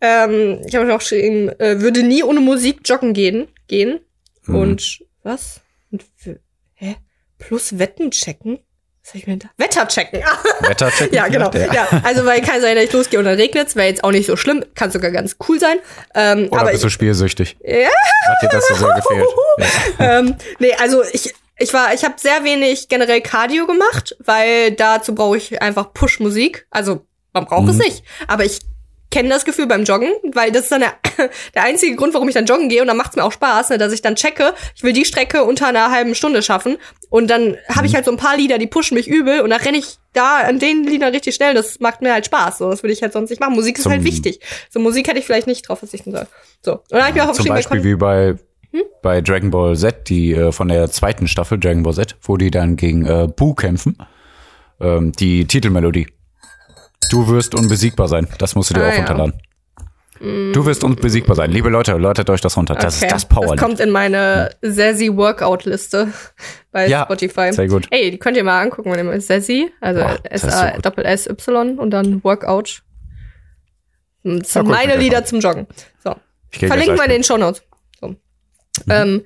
Ähm, ich habe mir noch geschrieben, äh, würde nie ohne Musik joggen gehen. gehen. Mhm. Und was? Plus Wetten checken? Was hab ich mir da? Wetter checken. Wetter checken [LAUGHS] ja, genau. vielleicht, Ja. also weil kann sein, dass ich losgehe und dann regnet's, wäre jetzt auch nicht so schlimm, kann sogar ganz cool sein. Ähm, Oder aber bist du spielsüchtig? Ja. Hat dir das so sehr [LAUGHS] gefehlt? Ja. ähm, nee, also ich ich war ich habe sehr wenig generell Cardio gemacht, weil dazu brauche ich einfach Push Musik. Also man braucht es Mhm. nicht, aber ich kenne das Gefühl beim Joggen, weil das ist dann der, [COUGHS] der einzige Grund, warum ich dann joggen gehe und dann macht's mir auch Spaß, ne, dass ich dann checke, ich will die Strecke unter einer halben Stunde schaffen und dann habe ich Mhm. halt so ein paar Lieder, die pushen mich übel und dann renne ich da an den Liedern richtig schnell, das macht mir halt Spaß, so das würde ich halt sonst nicht machen. Musik ist Zum- halt wichtig. So Musik hätte ich vielleicht nicht drauf verzichten sollen. So, und dann habe ich mir auch Zum Beispiel wie bei, Hm? bei Dragon Ball Z, die äh, von der zweiten Staffel Dragon Ball Z, wo die dann gegen äh, Buu kämpfen. Ähm, die Titelmelodie. Du wirst unbesiegbar sein. Das musst du dir Ah, auch ja. runterladen. Du wirst unbesiegbar sein. Liebe Leute, läutet euch das runter. Das Okay. ist das Power. Das kommt in meine Sassy Workout Liste [LAUGHS] bei Ja, Spotify. sehr gut. Ey, die könnt ihr mal angucken, wenn ihr mal Sassy, also Boah, das ist so S A gut. Doppel S Y und dann Workout. Das Ja, sind ich meine Lieder zum Joggen. So. Verlinken das wir in den Shownotes. So. Ähm,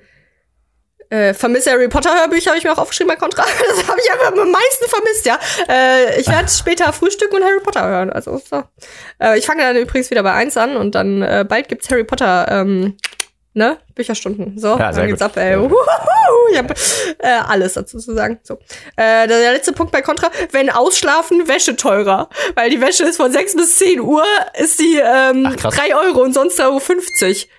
äh, vermisse Harry Potter Hörbücher habe ich mir auch aufgeschrieben bei Contra. [LAUGHS] Das habe ich einfach am meisten vermisst, ja. Äh, ich werde später frühstücken und Harry Potter hören. Also so. Äh, ich fange dann übrigens wieder bei 1 an und dann äh, bald gibt's Harry Potter ähm, ne? Bücherstunden. So, Ja, dann geht's gut. ab, ey. Uhuhu. Ich habe äh, alles dazu zu sagen. So. Äh, der letzte Punkt bei Contra, wenn ausschlafen, Wäsche teurer. Weil die Wäsche ist von 6 bis 10 Uhr, ist sie ähm, Ach, krass. 3 Euro und sonst Euro 50.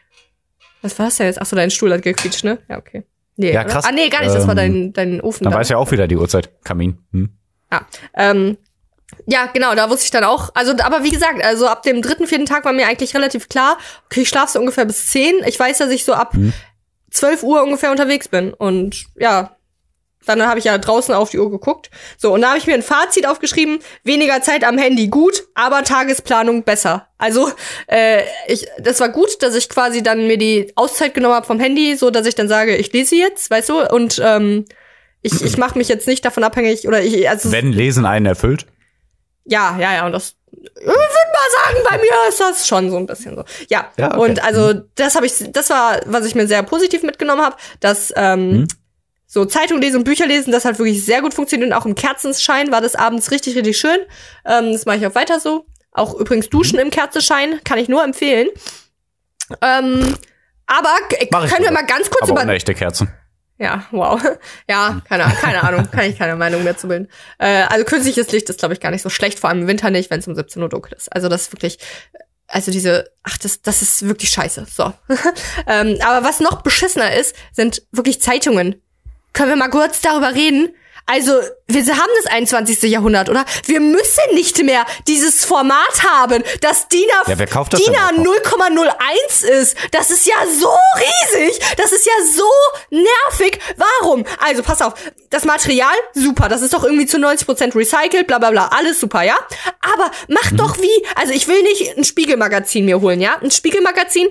Was war das denn jetzt? Achso, dein Stuhl hat gequietscht, ne? Ja, okay. Nee, Ja, oder? krass. Ah, nee, gar nicht, das war Ähm, dein, dein Ofen. Dann da. weiß ja auch wieder die Uhrzeit. Kamin. Hm. Ja, ähm, ja, genau, da wusste ich dann auch. Also, aber wie gesagt, also ab dem dritten, vierten Tag war mir eigentlich relativ klar, okay, ich schlafe so ungefähr bis zehn. Ich weiß, dass ich so ab Mhm. 12 Uhr ungefähr unterwegs bin. Und ja, dann habe ich ja draußen auf die Uhr geguckt. So, und da habe ich mir ein Fazit aufgeschrieben, weniger Zeit am Handy gut, aber Tagesplanung besser. Also, äh, ich, das war gut, dass ich quasi dann mir die Auszeit genommen habe vom Handy, so dass ich dann sage, ich lese jetzt, weißt du, und ähm, ich, ich mache mich jetzt nicht davon abhängig, oder ich, also Wenn Lesen einen erfüllt. ja, ja, ja, und das ich würde mal sagen, bei mir ist das schon so ein bisschen so. Ja, Ja, okay. und also das habe ich, das war, was ich mir sehr positiv mitgenommen habe, dass ähm, Mhm. So Zeitung lesen und Bücher lesen, das hat wirklich sehr gut funktioniert und auch im Kerzenschein war das abends richtig, richtig schön. Ähm, das mache ich auch weiter so. Auch übrigens Duschen Mhm. im Kerzenschein kann ich nur empfehlen. Ähm, aber können wir mal ganz kurz Aber über ohne echte Kerzen. ja, wow. [LAUGHS] Ja, keine, Ahnung, keine Ahnung, kann ich keine Meinung mehr zu bilden. Äh, also künstliches Licht ist, glaube ich, gar nicht so schlecht, vor allem im Winter nicht, wenn es um 17 Uhr dunkel ist. Also das ist wirklich, also diese, ach, das, das ist wirklich scheiße. So. [LAUGHS] ähm, aber was noch beschissener ist, sind wirklich Zeitungen. Können wir mal kurz darüber reden? Also, wir haben das 21. Jahrhundert, oder? Wir müssen nicht mehr dieses Format haben, das DIN A, Ja, wer kauft das DIN denn A auch noch? 0,01 ist. Das ist ja so riesig. Das ist ja so nervig. Warum? Also, pass auf. Das Material, super. Das ist doch irgendwie zu 90% recycelt, bla, bla, bla. Alles super, ja? Aber mach Mhm. doch wie, also ich will nicht ein Spiegelmagazin mir holen, ja? Ein Spiegelmagazin,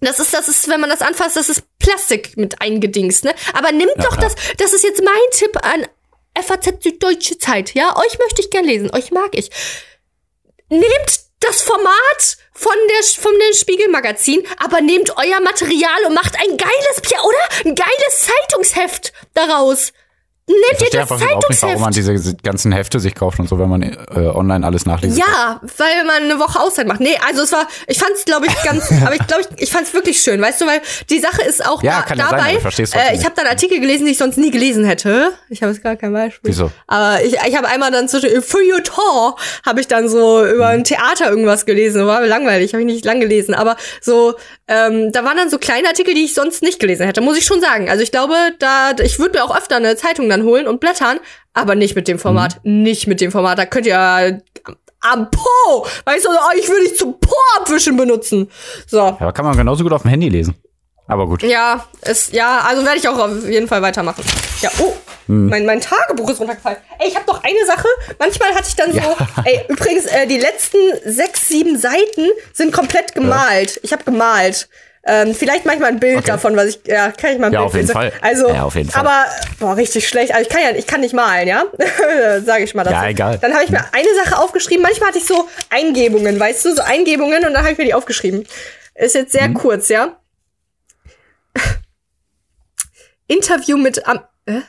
das ist, das ist, wenn man das anfasst, das ist Plastik mit eingedingst, ne? Aber nimmt Ja, doch klar. das, das ist jetzt mein Tipp an FAZ Süddeutsche Zeit, ja? Euch möchte ich gern lesen, euch mag ich. Nehmt das Format von der, von dem Spiegelmagazin, aber nehmt euer Material und macht ein geiles, Pia- oder? Ein geiles Zeitungsheft daraus. Nehmt Ich verstehe das einfach überhaupt nicht, warum man diese ganzen Hefte sich kauft und so, wenn man äh, online alles nachlesen kann. Ja, weil man eine Woche Auszeit macht. Nee, also es war, ich fand's glaube ich ganz, [LAUGHS] aber ich glaube ich, ich fand's wirklich schön, weißt du, weil die Sache ist auch Ja, da, kann sein, dabei. aber ich versteh's trotzdem äh, ich habe dann Artikel gelesen, die ich sonst nie gelesen hätte. Ich habe jetzt gar kein Beispiel. Wieso? Aber ich, ich habe einmal dann zwischen Feuilleton habe ich dann so über ein Theater irgendwas gelesen. War langweilig, habe ich nicht lang gelesen. Aber so, ähm, da waren dann so kleine Artikel, die ich sonst nicht gelesen hätte, muss ich schon sagen. Also ich glaube, da ich würde mir auch öfter eine Zeitung dann holen und blättern, aber nicht mit dem Format. Mhm. Nicht mit dem Format. Da könnt ihr am Po, weißt du, oh, ich würde dich zum Po abwischen benutzen. So. Ja, aber kann man genauso gut auf dem Handy lesen. Aber gut. Ja, es, ja, also werde ich auch auf jeden Fall weitermachen. Ja, oh, Hm. mein, mein Tagebuch ist runtergefallen. Ey, ich habe noch eine Sache. Manchmal hatte ich dann so, ey, übrigens, äh, die letzten sechs, sieben Seiten sind komplett gemalt. Ich habe gemalt. Ähm, vielleicht mache ich mal ein Bild Okay. davon, was ich, ja, kann ich mal ein Ja, Bild auf jeden. Fall. Also, Ja, auf jeden Fall. aber, boah, richtig schlecht. Also ich kann ja, ich kann nicht malen, ja? [LAUGHS] Sage ich mal dazu. Ja, egal. Dann habe ich mir eine Sache aufgeschrieben. Manchmal hatte ich so Eingebungen, weißt du, so Eingebungen und dann habe ich mir die aufgeschrieben. Ist jetzt Mhm. sehr kurz, ja? Interview mit am äh?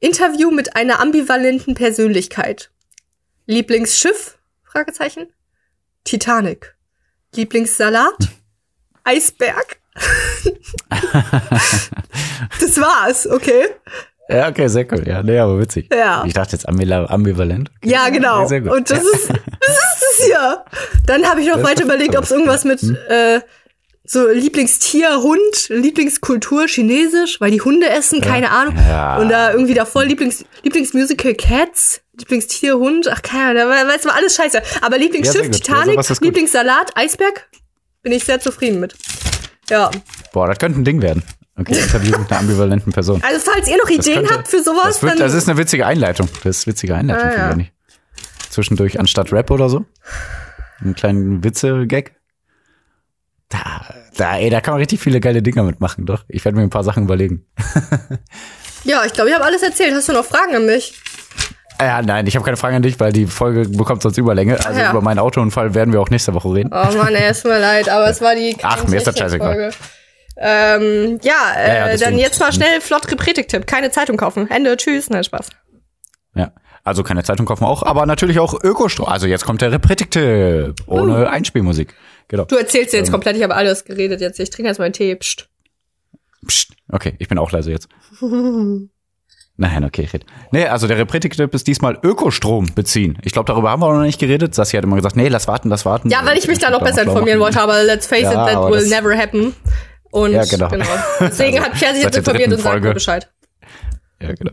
Interview mit einer ambivalenten Persönlichkeit. Lieblingsschiff? Fragezeichen. Titanic. Lieblingssalat? Eisberg. [LAUGHS] das war's, okay? Ja, okay, sehr cool. Ja, nee, aber witzig. Ja. Ich dachte jetzt ambivalent. Okay. Ja, genau. Sehr gut. Und das ist, [LAUGHS] das ist es hier. Dann habe ich noch Das weiter überlegt, ob es irgendwas mit äh, so Lieblingstier, Hund, Lieblingskultur, Chinesisch, weil die Hunde essen, keine Ahnung. Ja. Und da irgendwie davor Lieblings, Lieblingsmusical Cats, Lieblingstier, Hund, ach keine Ahnung, da weiß man alles scheiße. Aber Ja, Lieblingsschiff. Ja, Titanic. Lieblingssalat, Eisberg, bin ich sehr zufrieden mit. Ja. Boah, das könnte ein Ding werden. Okay, Interview mit einer ambivalenten Person. Also falls ihr noch Ideen könnte- habt für sowas, Das, wird, dann das ist eine witzige Einleitung. Das ist eine witzige Einleitung, Ah, finde ja. ich. Zwischendurch anstatt Rap oder so. Einen kleinen Witze-Gag. Da, da, ey, da kann man richtig viele geile Dinger mitmachen, doch. Ich werde mir ein paar Sachen überlegen. [LAUGHS] ja, ich glaube, ich habe alles erzählt. Hast du noch Fragen an mich? Ja, nein, ich habe keine Frage an dich, weil die Folge bekommt sonst Überlänge. Also Ja. über meinen Autounfall werden wir auch nächste Woche reden. Oh Mann, ey, es mir leid, aber es war die [LAUGHS] Ach, mir ist das scheißegal. Ähm, ja, äh, Ja, ja, dann jetzt mal schnell flott Repretik-Tipp. Keine Zeitung kaufen. Ende, tschüss, nein, Spaß. Ja. Also keine Zeitung kaufen auch, aber natürlich auch Ökostrom. Also jetzt kommt der Repretik-Tipp. Ohne Einspielmusik. Genau. Du erzählst jetzt Ähm. komplett, ich habe alles geredet jetzt. Ich trinke jetzt mal einen Tee. Psst. Psst. Okay, ich bin auch leise jetzt. [LAUGHS] Nein, okay, ich red. Nee, also der Repretik-Tipp ist diesmal Ökostrom beziehen. Ich glaube, darüber haben wir noch nicht geredet. Sassi hat immer gesagt, nee, lass warten, lass warten. Ja, weil ich mich da noch Da besser informieren wollte, aber let's face Ja, it, that will never happen. Und Ja, genau. [LAUGHS] Deswegen hat Pierre sich jetzt informiert und sagt mir. Bescheid. Ja, genau.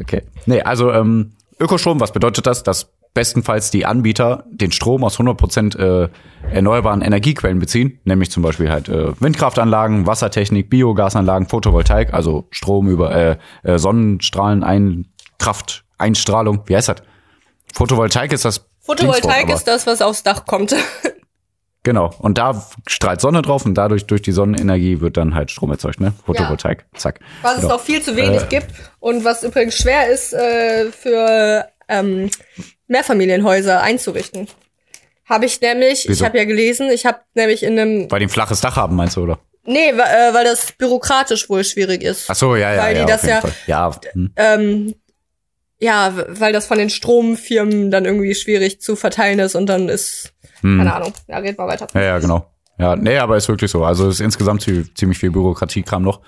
Okay. Nee, also ähm, Ökostrom, was bedeutet das? Dass bestenfalls die Anbieter den Strom aus 100% äh, erneuerbaren Energiequellen beziehen, nämlich zum Beispiel halt äh, Windkraftanlagen, Wassertechnik, Biogasanlagen, Photovoltaik, also Strom über äh, äh, Sonnenstrahlen, ein, Kraft, Einstrahlung, wie heißt das? Photovoltaik ist das Photovoltaik ist das, was aufs Dach kommt. [LAUGHS] Genau. Und da strahlt Sonne drauf und dadurch durch die Sonnenenergie wird dann halt Strom erzeugt, ne? Photovoltaik. Zack. Was es Genau. noch viel zu wenig Äh. gibt und was übrigens schwer ist äh, für ähm, Mehrfamilienhäuser einzurichten. Habe ich nämlich, ich Wieso? habe ja gelesen, ich habe nämlich in einem, Weil die ein flaches Dach haben, meinst du, oder? nee, wa- äh, weil das bürokratisch wohl schwierig ist. Ach so, ja, ja, Weil die ja, das ja- Fall. Ja, hm. Ähm, ja, weil das von den Stromfirmen dann irgendwie schwierig zu verteilen ist und dann ist, Hm. keine Ahnung, ja, red mal weiter. ja, ja, genau. Ja, nee, aber ist wirklich so. Also ist insgesamt zie- ziemlich viel Bürokratiekram noch.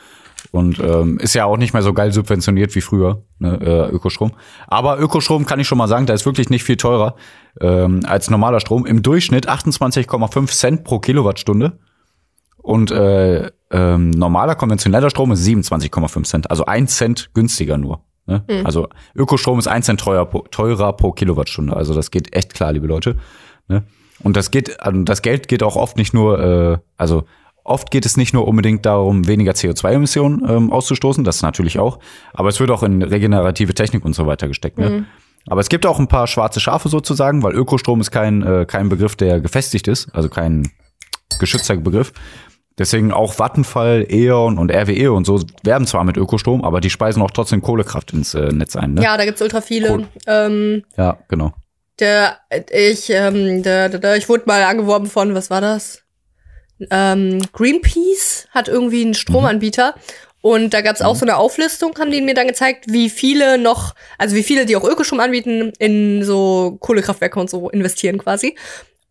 Und ähm, ist ja auch nicht mehr so geil subventioniert wie früher, ne, äh, Ökostrom. Aber Ökostrom kann ich schon mal sagen, da ist wirklich nicht viel teurer ähm, als normaler Strom. Im Durchschnitt 28,5 Cent pro Kilowattstunde. Und äh, ähm, normaler konventioneller Strom ist 27,5 Cent. Also ein Cent günstiger nur. Ne? Also Ökostrom ist ein Cent teurer pro, teurer pro Kilowattstunde. Also das geht echt klar, liebe Leute. Ne? Und das geht, also das Geld geht auch oft nicht nur, äh, also oft geht es nicht nur unbedingt darum, weniger CO2-Emissionen ähm, auszustoßen, das natürlich auch, aber es wird auch in regenerative Technik und so weiter gesteckt. Ne? Aber es gibt auch ein paar schwarze Schafe sozusagen, weil Ökostrom ist kein, äh, kein Begriff, der gefestigt ist, also kein geschützter Begriff. Deswegen auch Vattenfall, E.ON und RWE und so werben zwar mit Ökostrom, aber die speisen auch trotzdem Kohlekraft ins äh, Netz ein. Ne? Ja, da gibt's ultra viele. Cool. Ähm, ja, genau. Der, ich, ähm, der, der, der, ich wurde mal angeworben von, was war das? Ähm, Greenpeace hat irgendwie einen Stromanbieter. Und da gab's auch so eine Auflistung, haben die mir dann gezeigt, wie viele noch, also wie viele, die auch Ökostrom anbieten, in so Kohlekraftwerke und so investieren quasi.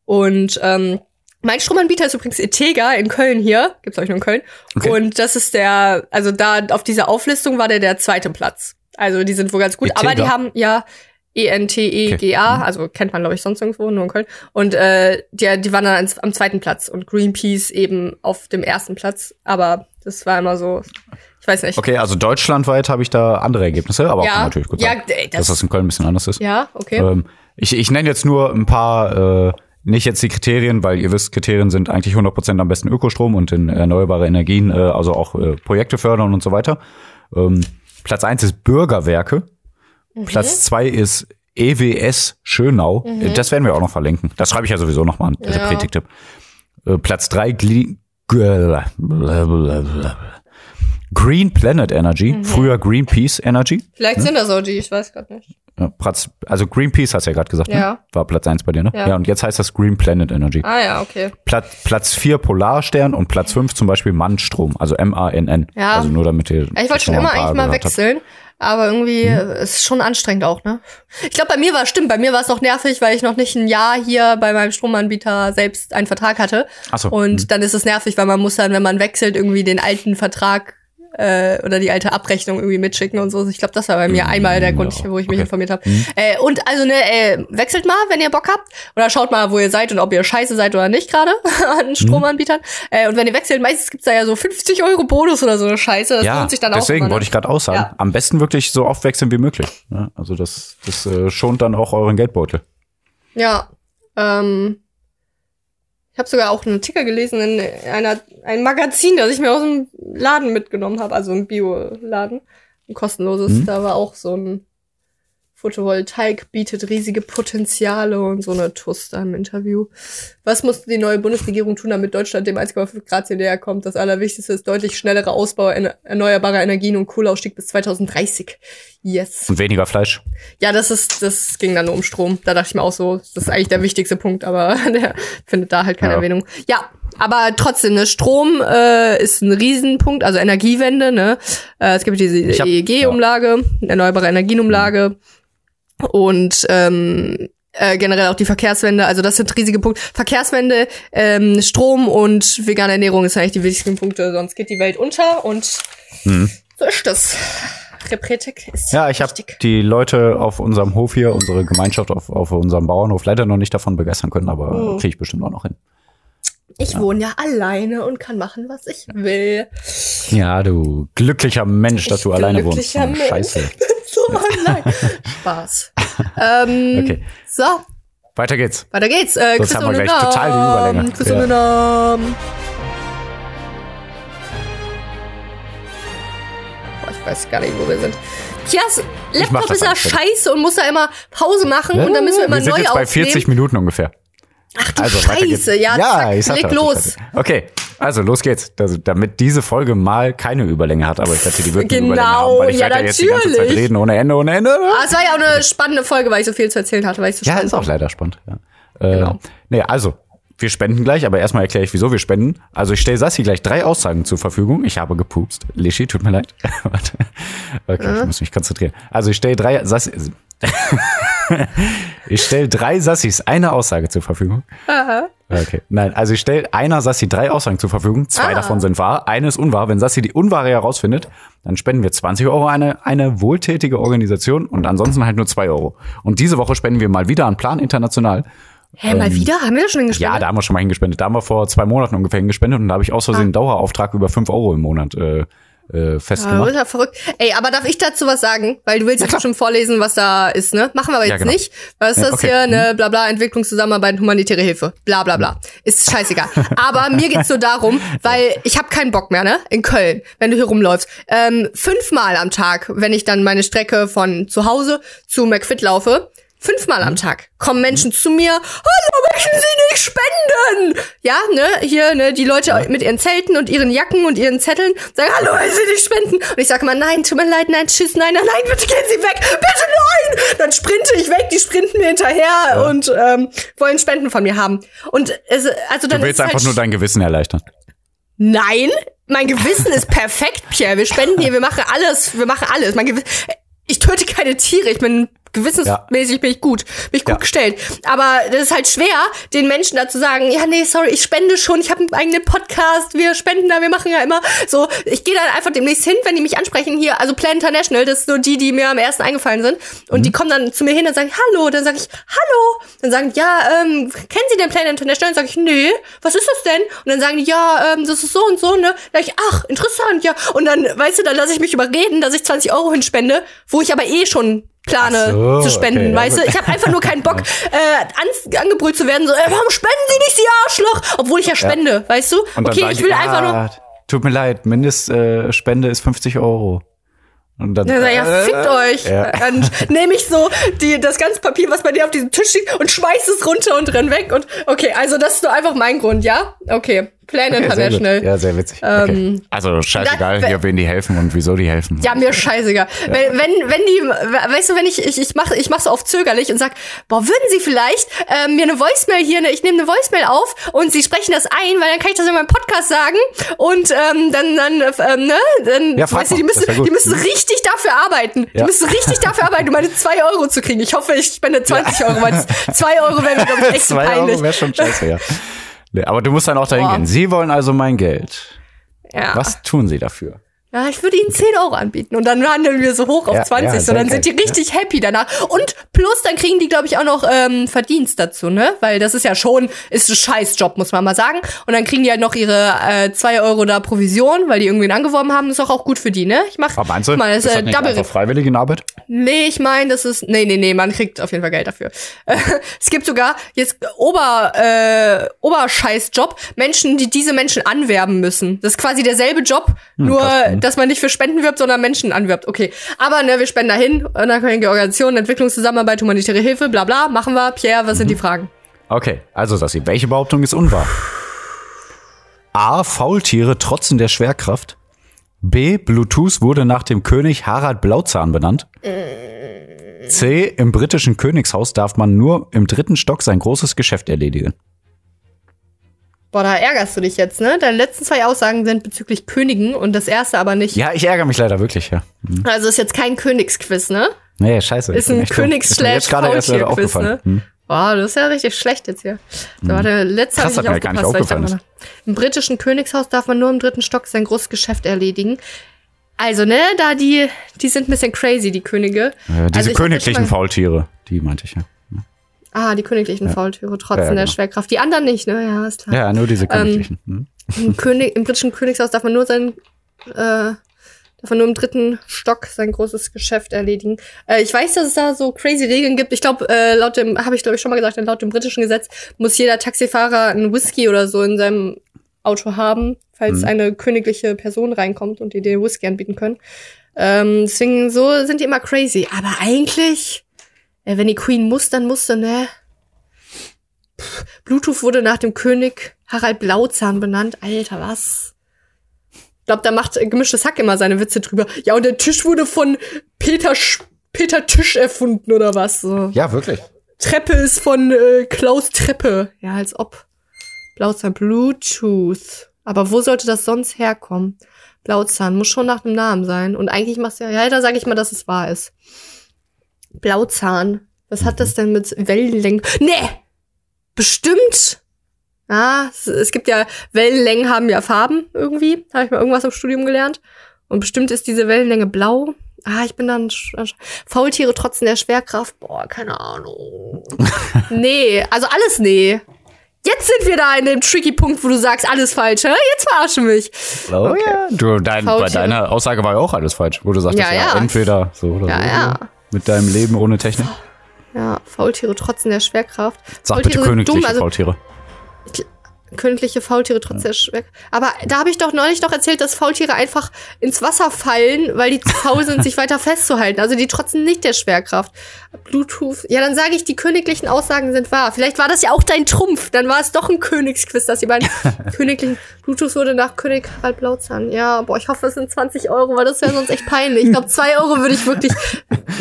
Und ähm, mein Stromanbieter ist übrigens Etega in Köln hier. Gibt's euch nur in Köln. Okay. Und das ist der, also da auf dieser Auflistung war der der zweite Platz. Also die sind wohl ganz gut. Aber die Etega? haben ja E-N-T-E-G-A, also kennt man, glaube ich, sonst irgendwo, nur in Köln. Und äh, die, die waren dann ans- am zweiten Platz und Greenpeace eben auf dem ersten Platz. Aber das war immer so, ich weiß nicht. Okay, also deutschlandweit habe ich da andere Ergebnisse, aber auch Ja, natürlich gut ja, ey, das- dass das in Köln ein bisschen anders ist. Ja, okay. Ähm, ich, ich nenne jetzt nur ein paar, äh, nicht jetzt die Kriterien, weil ihr wisst, Kriterien sind eigentlich 100% am besten Ökostrom und in erneuerbare Energien, äh, also auch äh, Projekte fördern und so weiter. Ähm, Platz eins ist Bürgerwerke. Mhm. Platz zwei ist EWS Schönau. Äh, Das werden wir auch noch verlinken. Das schreibe ich ja sowieso noch mal an, der Ja. Predigtipp. Äh, Platz drei Gli Green Planet Energy, Mhm. früher Greenpeace Energy. Vielleicht sind das auch die, ich weiß gerade nicht. Also Greenpeace hast du ja gerade gesagt, Ja. ne? War Platz eins bei dir, ne? Ja. Ja. und jetzt heißt das Green Planet Energy. Ah ja, okay. Platz, Platz vier Polarstern und Platz fünf zum Beispiel Mannstrom, also M-A-N-N. Ja. Also nur damit ihr. Ich wollte schon immer eigentlich mal gehört habt. wechseln, aber irgendwie äh, ist schon anstrengend auch, ne? Ich glaube, bei mir war es stimmt, bei mir war es noch nervig, weil ich noch nicht ein Jahr hier bei meinem Stromanbieter selbst einen Vertrag hatte. Ach so. Und mhm. dann ist es nervig, weil man muss dann, wenn man wechselt, irgendwie den alten Vertrag äh, oder die alte Abrechnung irgendwie mitschicken und so. Ich glaube, das war bei mir Mm, einmal der Grund, ja, wo ich mich okay. informiert habe. Mhm. Äh, und also ne, äh, wechselt mal, wenn ihr Bock habt. Oder schaut mal, wo ihr seid und ob ihr scheiße seid oder nicht gerade [LAUGHS] Mhm. an Stromanbietern. Äh, und wenn ihr wechselt, meistens gibt's da ja so 50 Euro Bonus oder so eine Scheiße. Das ja, lohnt sich dann auch. deswegen ne? wollte ich gerade auch sagen, Ja. am besten wirklich so oft wechseln wie möglich. Ja, also das, das äh, schont dann auch euren Geldbeutel. Ja. Ähm, ich habe sogar auch einen Ticker gelesen in einer ein Magazin, das ich mir aus dem Laden mitgenommen habe, also ein Bioladen, ein kostenloses. Mhm. Da war auch so ein Photovoltaik bietet riesige Potenziale und so eine Tuss da im Interview. Was muss die neue Bundesregierung tun, damit Deutschland dem 1,5 Grad Ziel näher kommt? Das Allerwichtigste ist deutlich schnellerer Ausbau erneuerbarer Energien und Kohleausstieg bis 2030. Yes. Und weniger Fleisch. Ja, das ist, das ging dann nur um Strom. Da dachte ich mir auch so, das ist eigentlich der wichtigste Punkt, aber [LAUGHS] der findet da halt keine ja. Erwähnung. Ja, aber trotzdem, ne, Strom äh, ist ein Riesenpunkt, also Energiewende, ne? Äh, es gibt diese EEG-Umlage, ja. erneuerbare Energienumlage. Mhm und ähm, äh, generell auch die Verkehrswende. Also das sind riesige Punkte. Verkehrswende, ähm, Strom und vegane Ernährung ist eigentlich die wichtigsten Punkte. Sonst geht die Welt unter und mhm. so ist das. Repretik ist Ja, ich habe die Leute auf unserem Hof hier, unsere Gemeinschaft auf, auf unserem Bauernhof leider noch nicht davon begeistern können, aber mhm. kriege ich bestimmt auch noch hin. Ich ja. wohne ja alleine und kann machen, was ich will. Ja, du glücklicher Mensch, dass ich du alleine wohnst. Mensch. Scheiße. [LAUGHS] so, nein. Spaß. [LAUGHS] Ähm, okay. So. Weiter geht's. Weiter geht's. Äh, Sonst haben wir gleich Namen. total die Überlänge. Chris ja. Boah, ich weiß gar nicht, wo wir sind. Tias Laptop ist ja scheiße und muss da immer Pause machen ja, und dann müssen wir immer wir sind neu jetzt bei 40 Minuten ungefähr. Ach du also, Scheiße, ja, ja zack, leg los. Okay, also los geht's. Das, damit diese Folge mal keine Überlänge hat, aber ich dachte, die wird genau, Überlänge haben, weil ich ja, werde ja jetzt die ganze Zeit reden ohne Ende, ohne Ende. Ah, es war ja auch eine spannende Folge, weil ich so viel zu erzählen hatte, weil ich so Ja, ist auch leider spannend. Ja. Äh, genau. Nee, also, wir spenden gleich, aber erstmal erkläre ich, wieso wir spenden. Also ich stelle Sassi gleich drei Aussagen zur Verfügung. Ich habe gepupst. Lischi, tut mir leid. [LAUGHS] Warte. okay, ich muss mich konzentrieren. Also ich stelle drei Sassi. [LAUGHS] ich stelle drei Sassis eine Aussage zur Verfügung. Aha. Okay. Nein, also ich stelle einer Sassi drei Aussagen zur Verfügung. Zwei ah. davon sind wahr, eine ist unwahr. Wenn Sassi die unwahre herausfindet, dann spenden wir 20 Euro an eine, eine wohltätige Organisation und ansonsten halt nur zwei Euro. Und diese Woche spenden wir mal wieder an Plan International. Hä, mal ähm, wieder? Haben wir schon hingespendet? Ja, da haben wir schon mal hingespendet. Da haben wir vor zwei Monaten ungefähr hingespendet und da habe ich aus Versehen ah. einen Dauerauftrag über fünf Euro im Monat äh, äh, festgemacht. Ja, verrückt. Ey, aber darf ich dazu was sagen? Weil du willst ja, jetzt schon vorlesen, was da ist, ne? Machen wir aber jetzt ja, genau. nicht. Was ist das okay. hier? Ne, bla bla, Entwicklungszusammenarbeit, humanitäre Hilfe. Bla bla bla. Ist scheißegal. aber mir geht's so darum, [LAUGHS] weil ich habe keinen Bock mehr, ne? In Köln, wenn du hier rumläufst. Ähm, fünfmal am Tag, wenn ich dann meine Strecke von zu Hause zu McFit laufe, Fünfmal am mhm. Tag kommen Menschen zu mir, hallo, möchten Sie nicht spenden? Ja, ne, hier, ne, die Leute mit ihren Zelten und ihren Jacken und ihren Zetteln sagen, hallo, wollen Sie nicht spenden? Und ich sage mal, nein, tut mir leid, nein, tschüss, nein, nein, nein, bitte gehen Sie weg, bitte nein! Dann sprinte ich weg, die sprinten mir hinterher ja. und ähm, wollen Spenden von mir haben. Und es, also dann Du willst einfach halt nur dein Gewissen erleichtern. Nein, mein Gewissen ist perfekt, Pierre. Wir spenden hier, wir machen alles, wir machen alles. Mein Gewissen, ich töte keine Tiere, ich bin gewissensmäßig ja. bin ich gut, bin ich gut ja. gestellt. Aber das ist halt schwer, den Menschen da zu sagen, ja, nee, sorry, ich spende schon, ich habe einen eigenen Podcast, wir spenden da, wir machen ja immer so. Ich gehe dann einfach demnächst hin, wenn die mich ansprechen hier, also Plan International, das sind so die, die mir am ersten eingefallen sind. Und mhm. die kommen dann zu mir hin und sagen, hallo, dann sage ich, hallo. Dann sagen, ja, ähm, kennen Sie den Plan International? Dann sage ich, nee, was ist das denn? Und dann sagen die, ja, ähm, das ist so und so, ne? Dann sag ich, ach, interessant, ja. Und dann, weißt du, dann lasse ich mich überreden, dass ich 20 Euro hinspende, wo ich aber eh schon plane so, zu spenden, okay, weißt du? Ich habe einfach nur keinen Bock, [LAUGHS] äh, an, angebrüllt zu werden, so, äh, warum spenden Sie nicht, Sie Arschloch? Obwohl ich ja spende, ja. weißt du? Okay, ich will ich, einfach nur. Ah, tut mir leid, Mindestspende äh, ist 50 Euro. Und dann, ja, ja, fickt äh, euch. Ja. Dann [LAUGHS] nehme ich so die, das ganze Papier, was bei dir auf diesem Tisch liegt, und schmeiß es runter und renn weg. Und okay, also das ist so einfach mein Grund, ja? Okay. Plan okay, International. Ja, sehr witzig. Okay. Ähm, also scheißegal, da, hier, wen die helfen und wieso die helfen. Ja, mir scheißegal. Ja. Wenn, wenn, wenn die, weißt du, wenn ich, ich, ich mache ich mach so oft zögerlich und sag, boah, würden sie vielleicht ähm, mir eine Voicemail hier, ne, ich nehme eine Voicemail auf und sie sprechen das ein, weil dann kann ich das in meinem Podcast sagen und ähm, dann, dann, ähm, ne, dann, ja, weißt du, die müssen, die müssen richtig dafür arbeiten. Ja. Die müssen richtig dafür arbeiten, um meine zwei Euro zu kriegen. Ich hoffe, ich spende 20 Euro, weil [LAUGHS] zwei Euro wäre mir, glaube ich, echt zwei peinlich. Euro wäre schon scheiße, ja. Aber du musst dann auch dahin Boah. gehen. Sie wollen also mein Geld. Ja. Was tun sie dafür? Ja, ich würde ihnen 10 Euro anbieten und dann handeln wir so hoch auf ja, 20, ja, so dann sind die richtig ja. happy danach. Und plus, dann kriegen die, glaube ich, auch noch ähm, Verdienst dazu, ne? Weil das ist ja schon, ist ein Scheißjob, muss man mal sagen. Und dann kriegen die halt noch ihre äh, 2 Euro da Provision, weil die irgendwen angeworben haben, das ist auch, auch gut für die, ne? Ich mach, Aber meinst du, mal, das, ist das äh, nicht einfach freiwillige Arbeit? Nee, ich meine, das ist, nee, nee, nee, man kriegt auf jeden Fall Geld dafür. [LAUGHS] es gibt sogar jetzt Ober, äh, Oberscheißjob, Menschen, die diese Menschen anwerben müssen. Das ist quasi derselbe Job, hm, nur krass, dass man nicht für Spenden wirbt, sondern Menschen anwirbt. Okay. Aber ne, wir spenden dahin, unabhängige Organisationen, Entwicklungszusammenarbeit, humanitäre Hilfe, bla bla, machen wir. Pierre, was sind die Fragen? Okay, also Sassi, welche Behauptung ist unwahr? A. Faultiere trotzen der Schwerkraft. B. Bluetooth wurde nach dem König Harald Blauzahn benannt. C. Im britischen Königshaus darf man nur im dritten Stock sein großes Geschäft erledigen. Boah, da ärgerst du dich jetzt, ne? Deine letzten zwei Aussagen sind bezüglich Königen und das erste aber nicht. Ja, ich ärgere mich leider wirklich, ja. Hm. Also ist jetzt kein Königsquiz, ne? Nee, scheiße. Ist ein echt dumm. Königs- Ist mir jetzt gerade erst leider Faultier-Quiz, aufgefallen. ne? Hm. Boah, das ist ja richtig schlecht jetzt hier. So, warte, letzte Krass, nicht mir gar nicht aufgefallen dachte, Im britischen Königshaus darf man nur im dritten Stock sein großes Geschäft erledigen. Also, ne, da die, die sind ein bisschen crazy, die Könige. Äh, diese Also königlichen Faultiere, die meinte ich ja. Ah, die königlichen Faultiere, trotz Ja, ja, der genau. Schwerkraft. Die anderen nicht, ne? Ja, ist klar. Ja, nur diese königlichen. Hm. Im, König, Im britischen Königshaus darf man nur sein, äh, darf man nur im dritten Stock sein großes Geschäft erledigen. Äh, ich weiß, dass es da so crazy Regeln gibt. Ich glaube, äh, laut dem, habe ich glaube ich schon mal gesagt, laut dem britischen Gesetz muss jeder Taxifahrer einen Whisky oder so in seinem Auto haben, falls Mhm. eine königliche Person reinkommt und die dir Whisky anbieten können. Ähm, deswegen, so sind die immer crazy. Aber eigentlich, wenn die Queen muss, dann muss sie, ne? Pff, Bluetooth wurde nach dem König Harald Blauzahn benannt. Alter, was? Ich glaube, da macht äh, gemischtes Hack immer seine Witze drüber. Ja, und der Tisch wurde von Peter Sch Peter Tisch erfunden oder was? So. Ja, wirklich. Treppe ist von äh, Klaus Treppe. Ja, als ob. Blauzahn, Bluetooth. Aber wo sollte das sonst herkommen? Blauzahn muss schon nach dem Namen sein. Und eigentlich machst du ja, ja, da sage ich mal, dass es wahr ist. Blauzahn. Was hat das denn mit Wellenlängen? Nee! Bestimmt! Ah, es, es gibt ja, Wellenlängen haben ja Farben irgendwie. Habe ich mal irgendwas im Studium gelernt. Und bestimmt ist diese Wellenlänge blau. Ah, ich bin dann Faultiere trotzen der Schwerkraft. Boah, keine Ahnung. [LAUGHS] nee, also alles nee. Jetzt sind wir da in dem tricky Punkt, wo du sagst, alles falsch. Hä? Jetzt verarschen mich. Oh ja. Du, dein, bei deiner Aussage war ja auch alles falsch, wo du sagtest, Ja, ja, ja. entweder so oder Ja, so. ja. Mit deinem Leben ohne Technik. Ja, Faultiere trotzen der Schwerkraft. Sag bitte Faultiere sind königliche dumm, also Faultiere. Königliche Faultiere trotz der Schwerkraft. Aber da habe ich doch neulich doch erzählt, dass Faultiere einfach ins Wasser fallen, weil die zu faul sind, sich weiter festzuhalten. Also die trotzen nicht der Schwerkraft. Bluetooth. Ja, dann sage ich, die königlichen Aussagen sind wahr. Vielleicht war das ja auch dein Trumpf. Dann war es doch ein Königsquiz, dass die beiden [LAUGHS] königlichen Bluetooth wurde nach König Harald Blauzahn. Ja, boah, ich hoffe, es sind 20 Euro, weil das wäre sonst echt peinlich. Ich glaube, 2 Euro würde ich wirklich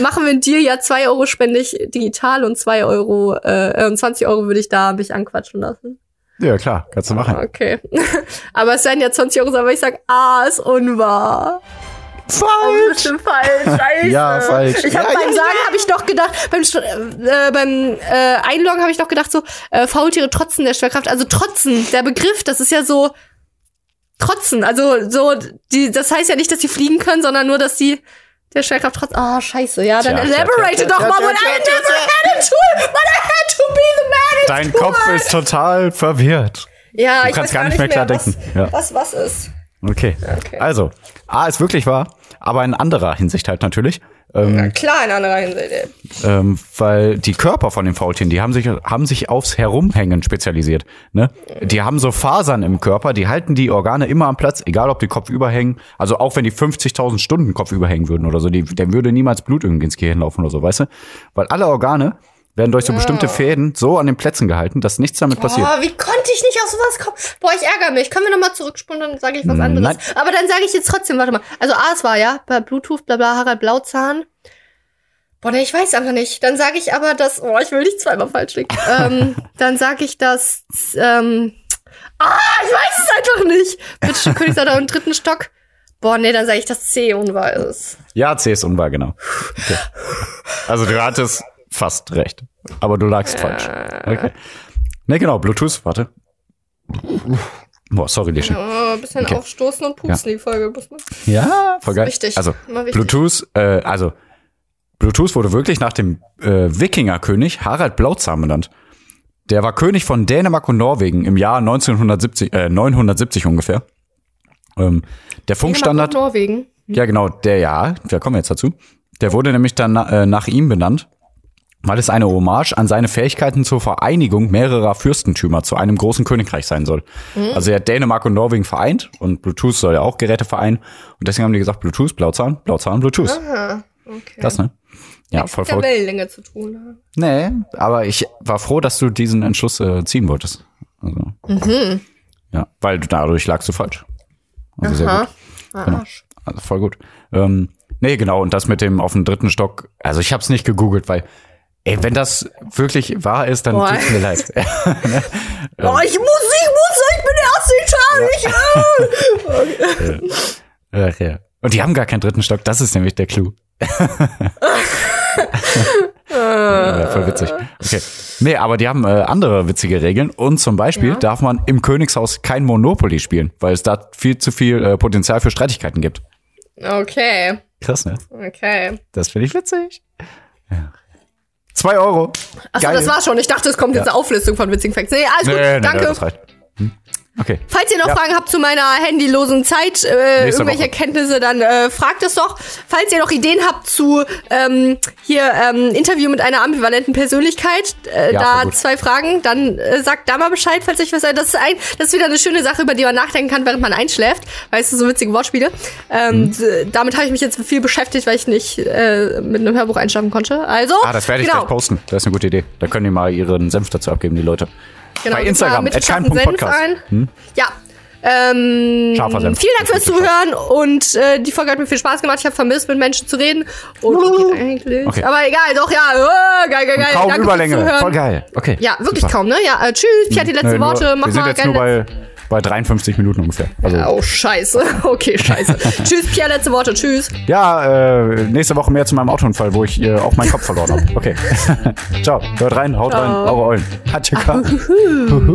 machen wir dir ja 2 Euro spende ich digital und 2 Euro, äh, und 20 Euro würde ich da mich anquatschen lassen. Ja, klar, kannst du machen. Okay. [LAUGHS] Aber es werden ja 20 Euro sein, weil ich sage, ah, ist unwahr. Falsch! Bestimmt falsch. [LAUGHS] Scheiße. Ja, falsch. Ich habe Ja, beim ja, Sagen habe ich doch gedacht, beim, äh, beim äh, Einloggen habe ich doch gedacht so, äh, Faultiere trotzen der Schwerkraft. Also trotzen, der Begriff, das ist ja so trotzen. Also so, die, das heißt ja nicht, dass sie fliegen können, sondern nur, dass sie der Schwerkraft trotzen. Ah, scheiße. Ja, dann Tja, elaborate tja, doch tja, mal. tja, But I never had a tool. But I had to be the man. in Dein. Kopf ist total verwirrt. Ja, Du ich kannst gar nicht mehr klar was, denken. Ja. Was was ist. Okay. Okay. Also, A ist wirklich wahr, aber in anderer Hinsicht halt natürlich. Ähm, Na klar, in anderer Hinsicht. ey. ähm, weil die Körper von den Faultieren, die haben sich, haben sich aufs Herumhängen spezialisiert. Ne? Die haben so Fasern im Körper, die halten die Organe immer am Platz, egal ob die Kopf überhängen. Also auch wenn die 50.000 Stunden Kopf überhängen würden oder so, die, der würde niemals Blut irgendwie ins Gehirn laufen oder so, weißt du? Weil alle Organe werden durch so bestimmte Fäden so an den Plätzen gehalten, dass nichts damit passiert. Oh, wie konnte ich nicht auf sowas kommen? Boah, ich ärgere mich. Können wir nochmal zurückspulen, dann sage ich was anderes. Nein. Aber dann sage ich jetzt trotzdem, warte mal. Also A, es war ja bei Bluetooth, bla bla, Harald Blauzahn. Boah, nee, ich weiß einfach nicht. Dann sage ich aber, dass, oh, ich will nicht zweimal falsch liegen. [LAUGHS] ähm, dann sage ich, dass, ähm, ah, ich weiß es einfach nicht. Britische Königshaus im dritten Stock. Boah, nee, dann sage ich, dass C unwahr ist. Ja, C ist unwahr, genau. Okay. Also du hattest fast recht, aber du lagst falsch. Okay. Ne, genau, Bluetooth, warte. Boah, sorry, Lische. Oh, ein bisschen Okay. aufstoßen und pupsen die Folge. Muss man. Ja, voll geil. wichtig. Also, wichtig. Bluetooth, äh, also Bluetooth wurde wirklich nach dem äh, Wikingerkönig Harald Blauzahn benannt. Der war König von Dänemark und Norwegen im Jahr 1970, äh, 970 ungefähr. Ähm, der Funkstandard, Dänemark und Norwegen. ja genau, der ja, da kommen wir jetzt dazu. Der wurde nämlich dann äh, nach ihm benannt. Weil es eine Hommage an seine Fähigkeiten zur Vereinigung mehrerer Fürstentümer zu einem großen Königreich sein soll. Also er hat Dänemark und Norwegen vereint und Bluetooth soll ja auch Geräte vereinen. Und deswegen haben die gesagt, Bluetooth, Blauzahn, Blauzahn, Bluetooth. Ah, okay. Das, ne? Ja, voll Mit der verrückt. Wellenlänge zu tun. ne? Nee, aber ich war froh, dass du diesen Entschluss äh, ziehen wolltest. Also, Mhm. Ja, weil du- dadurch lagst du falsch. Also sehr Aha. gut. Genau. Also voll gut. Ähm, nee, genau, und das mit dem auf dem dritten Stock, also ich hab's nicht gegoogelt, weil, ey, wenn das wirklich wahr ist, dann Boah. tut's mir leid. [LAUGHS] [LAUGHS] Oh, ich muss, ich muss, ich bin erst in Charge. Ach, ja. Und die haben gar keinen dritten Stock, das ist nämlich der Clou. [LAUGHS] ja, voll witzig. Okay. Nee, aber die haben äh, andere witzige Regeln. Und zum Beispiel Ja. darf man im Königshaus kein Monopoly spielen, weil es da viel zu viel äh, Potenzial für Streitigkeiten gibt. Okay, Krass, ne? okay. Das finde ich witzig. Ja. Zwei Euro. Achso, das war schon. Ich dachte, es kommt jetzt eine Auflistung von witzigen Facts. Nee, alles Nee, gut. nee, nee, Danke. Hm? Okay. Falls ihr noch Ja. Fragen habt zu meiner handylosen Zeit, äh, irgendwelche Woche. Kenntnisse, dann äh, fragt es doch. Falls ihr noch Ideen habt zu ähm, hier ähm, Interview mit einer ambivalenten Persönlichkeit, äh, Ja, da zwei Fragen, dann äh, sagt da mal Bescheid, falls euch was ein. Das ist ein, das ist wieder eine schöne Sache, über die man nachdenken kann, während man einschläft. Weißt du, so witzige Wortspiele. Ähm, Mhm. damit habe ich mich jetzt viel beschäftigt, weil ich nicht äh, mit einem Hörbuch einschlafen konnte. Also, Ah, das werde ich genau. gleich posten. Das ist eine gute Idee. Da können die mal ihren Senf dazu abgeben, die Leute. Genau, Bei Instagram, mal mit at kein scharfen Punkt Senf Podcast. Hm? ein. Ja. Ähm, Scharfer Senf. Vielen Dank fürs Zuhören und äh, die Folge hat mir viel Spaß gemacht. Ich habe vermisst, mit Menschen zu reden. Und eigentlich. Okay. Aber egal, doch, ja. Oh, geil, geil, geil. Kaum Danke Überlänge. Voll geil. Okay. Ja, wirklich super. kaum, ne? Ja, äh, tschüss. Pia hat die letzten nur- Worte. Mach wir sind mal jetzt nur gerne. bei, bei 53 Minuten ungefähr. Also, Oh, scheiße. [LAUGHS] Okay, scheiße. tschüss, Pia, letzte Worte. Tschüss. ja, äh, nächste Woche mehr zu meinem Autounfall, wo ich äh, auch meinen Kopf verloren habe. Okay. [LAUGHS] Ciao. Hört rein, haut rein, eure Eulen. Hatschika. Uhuhu.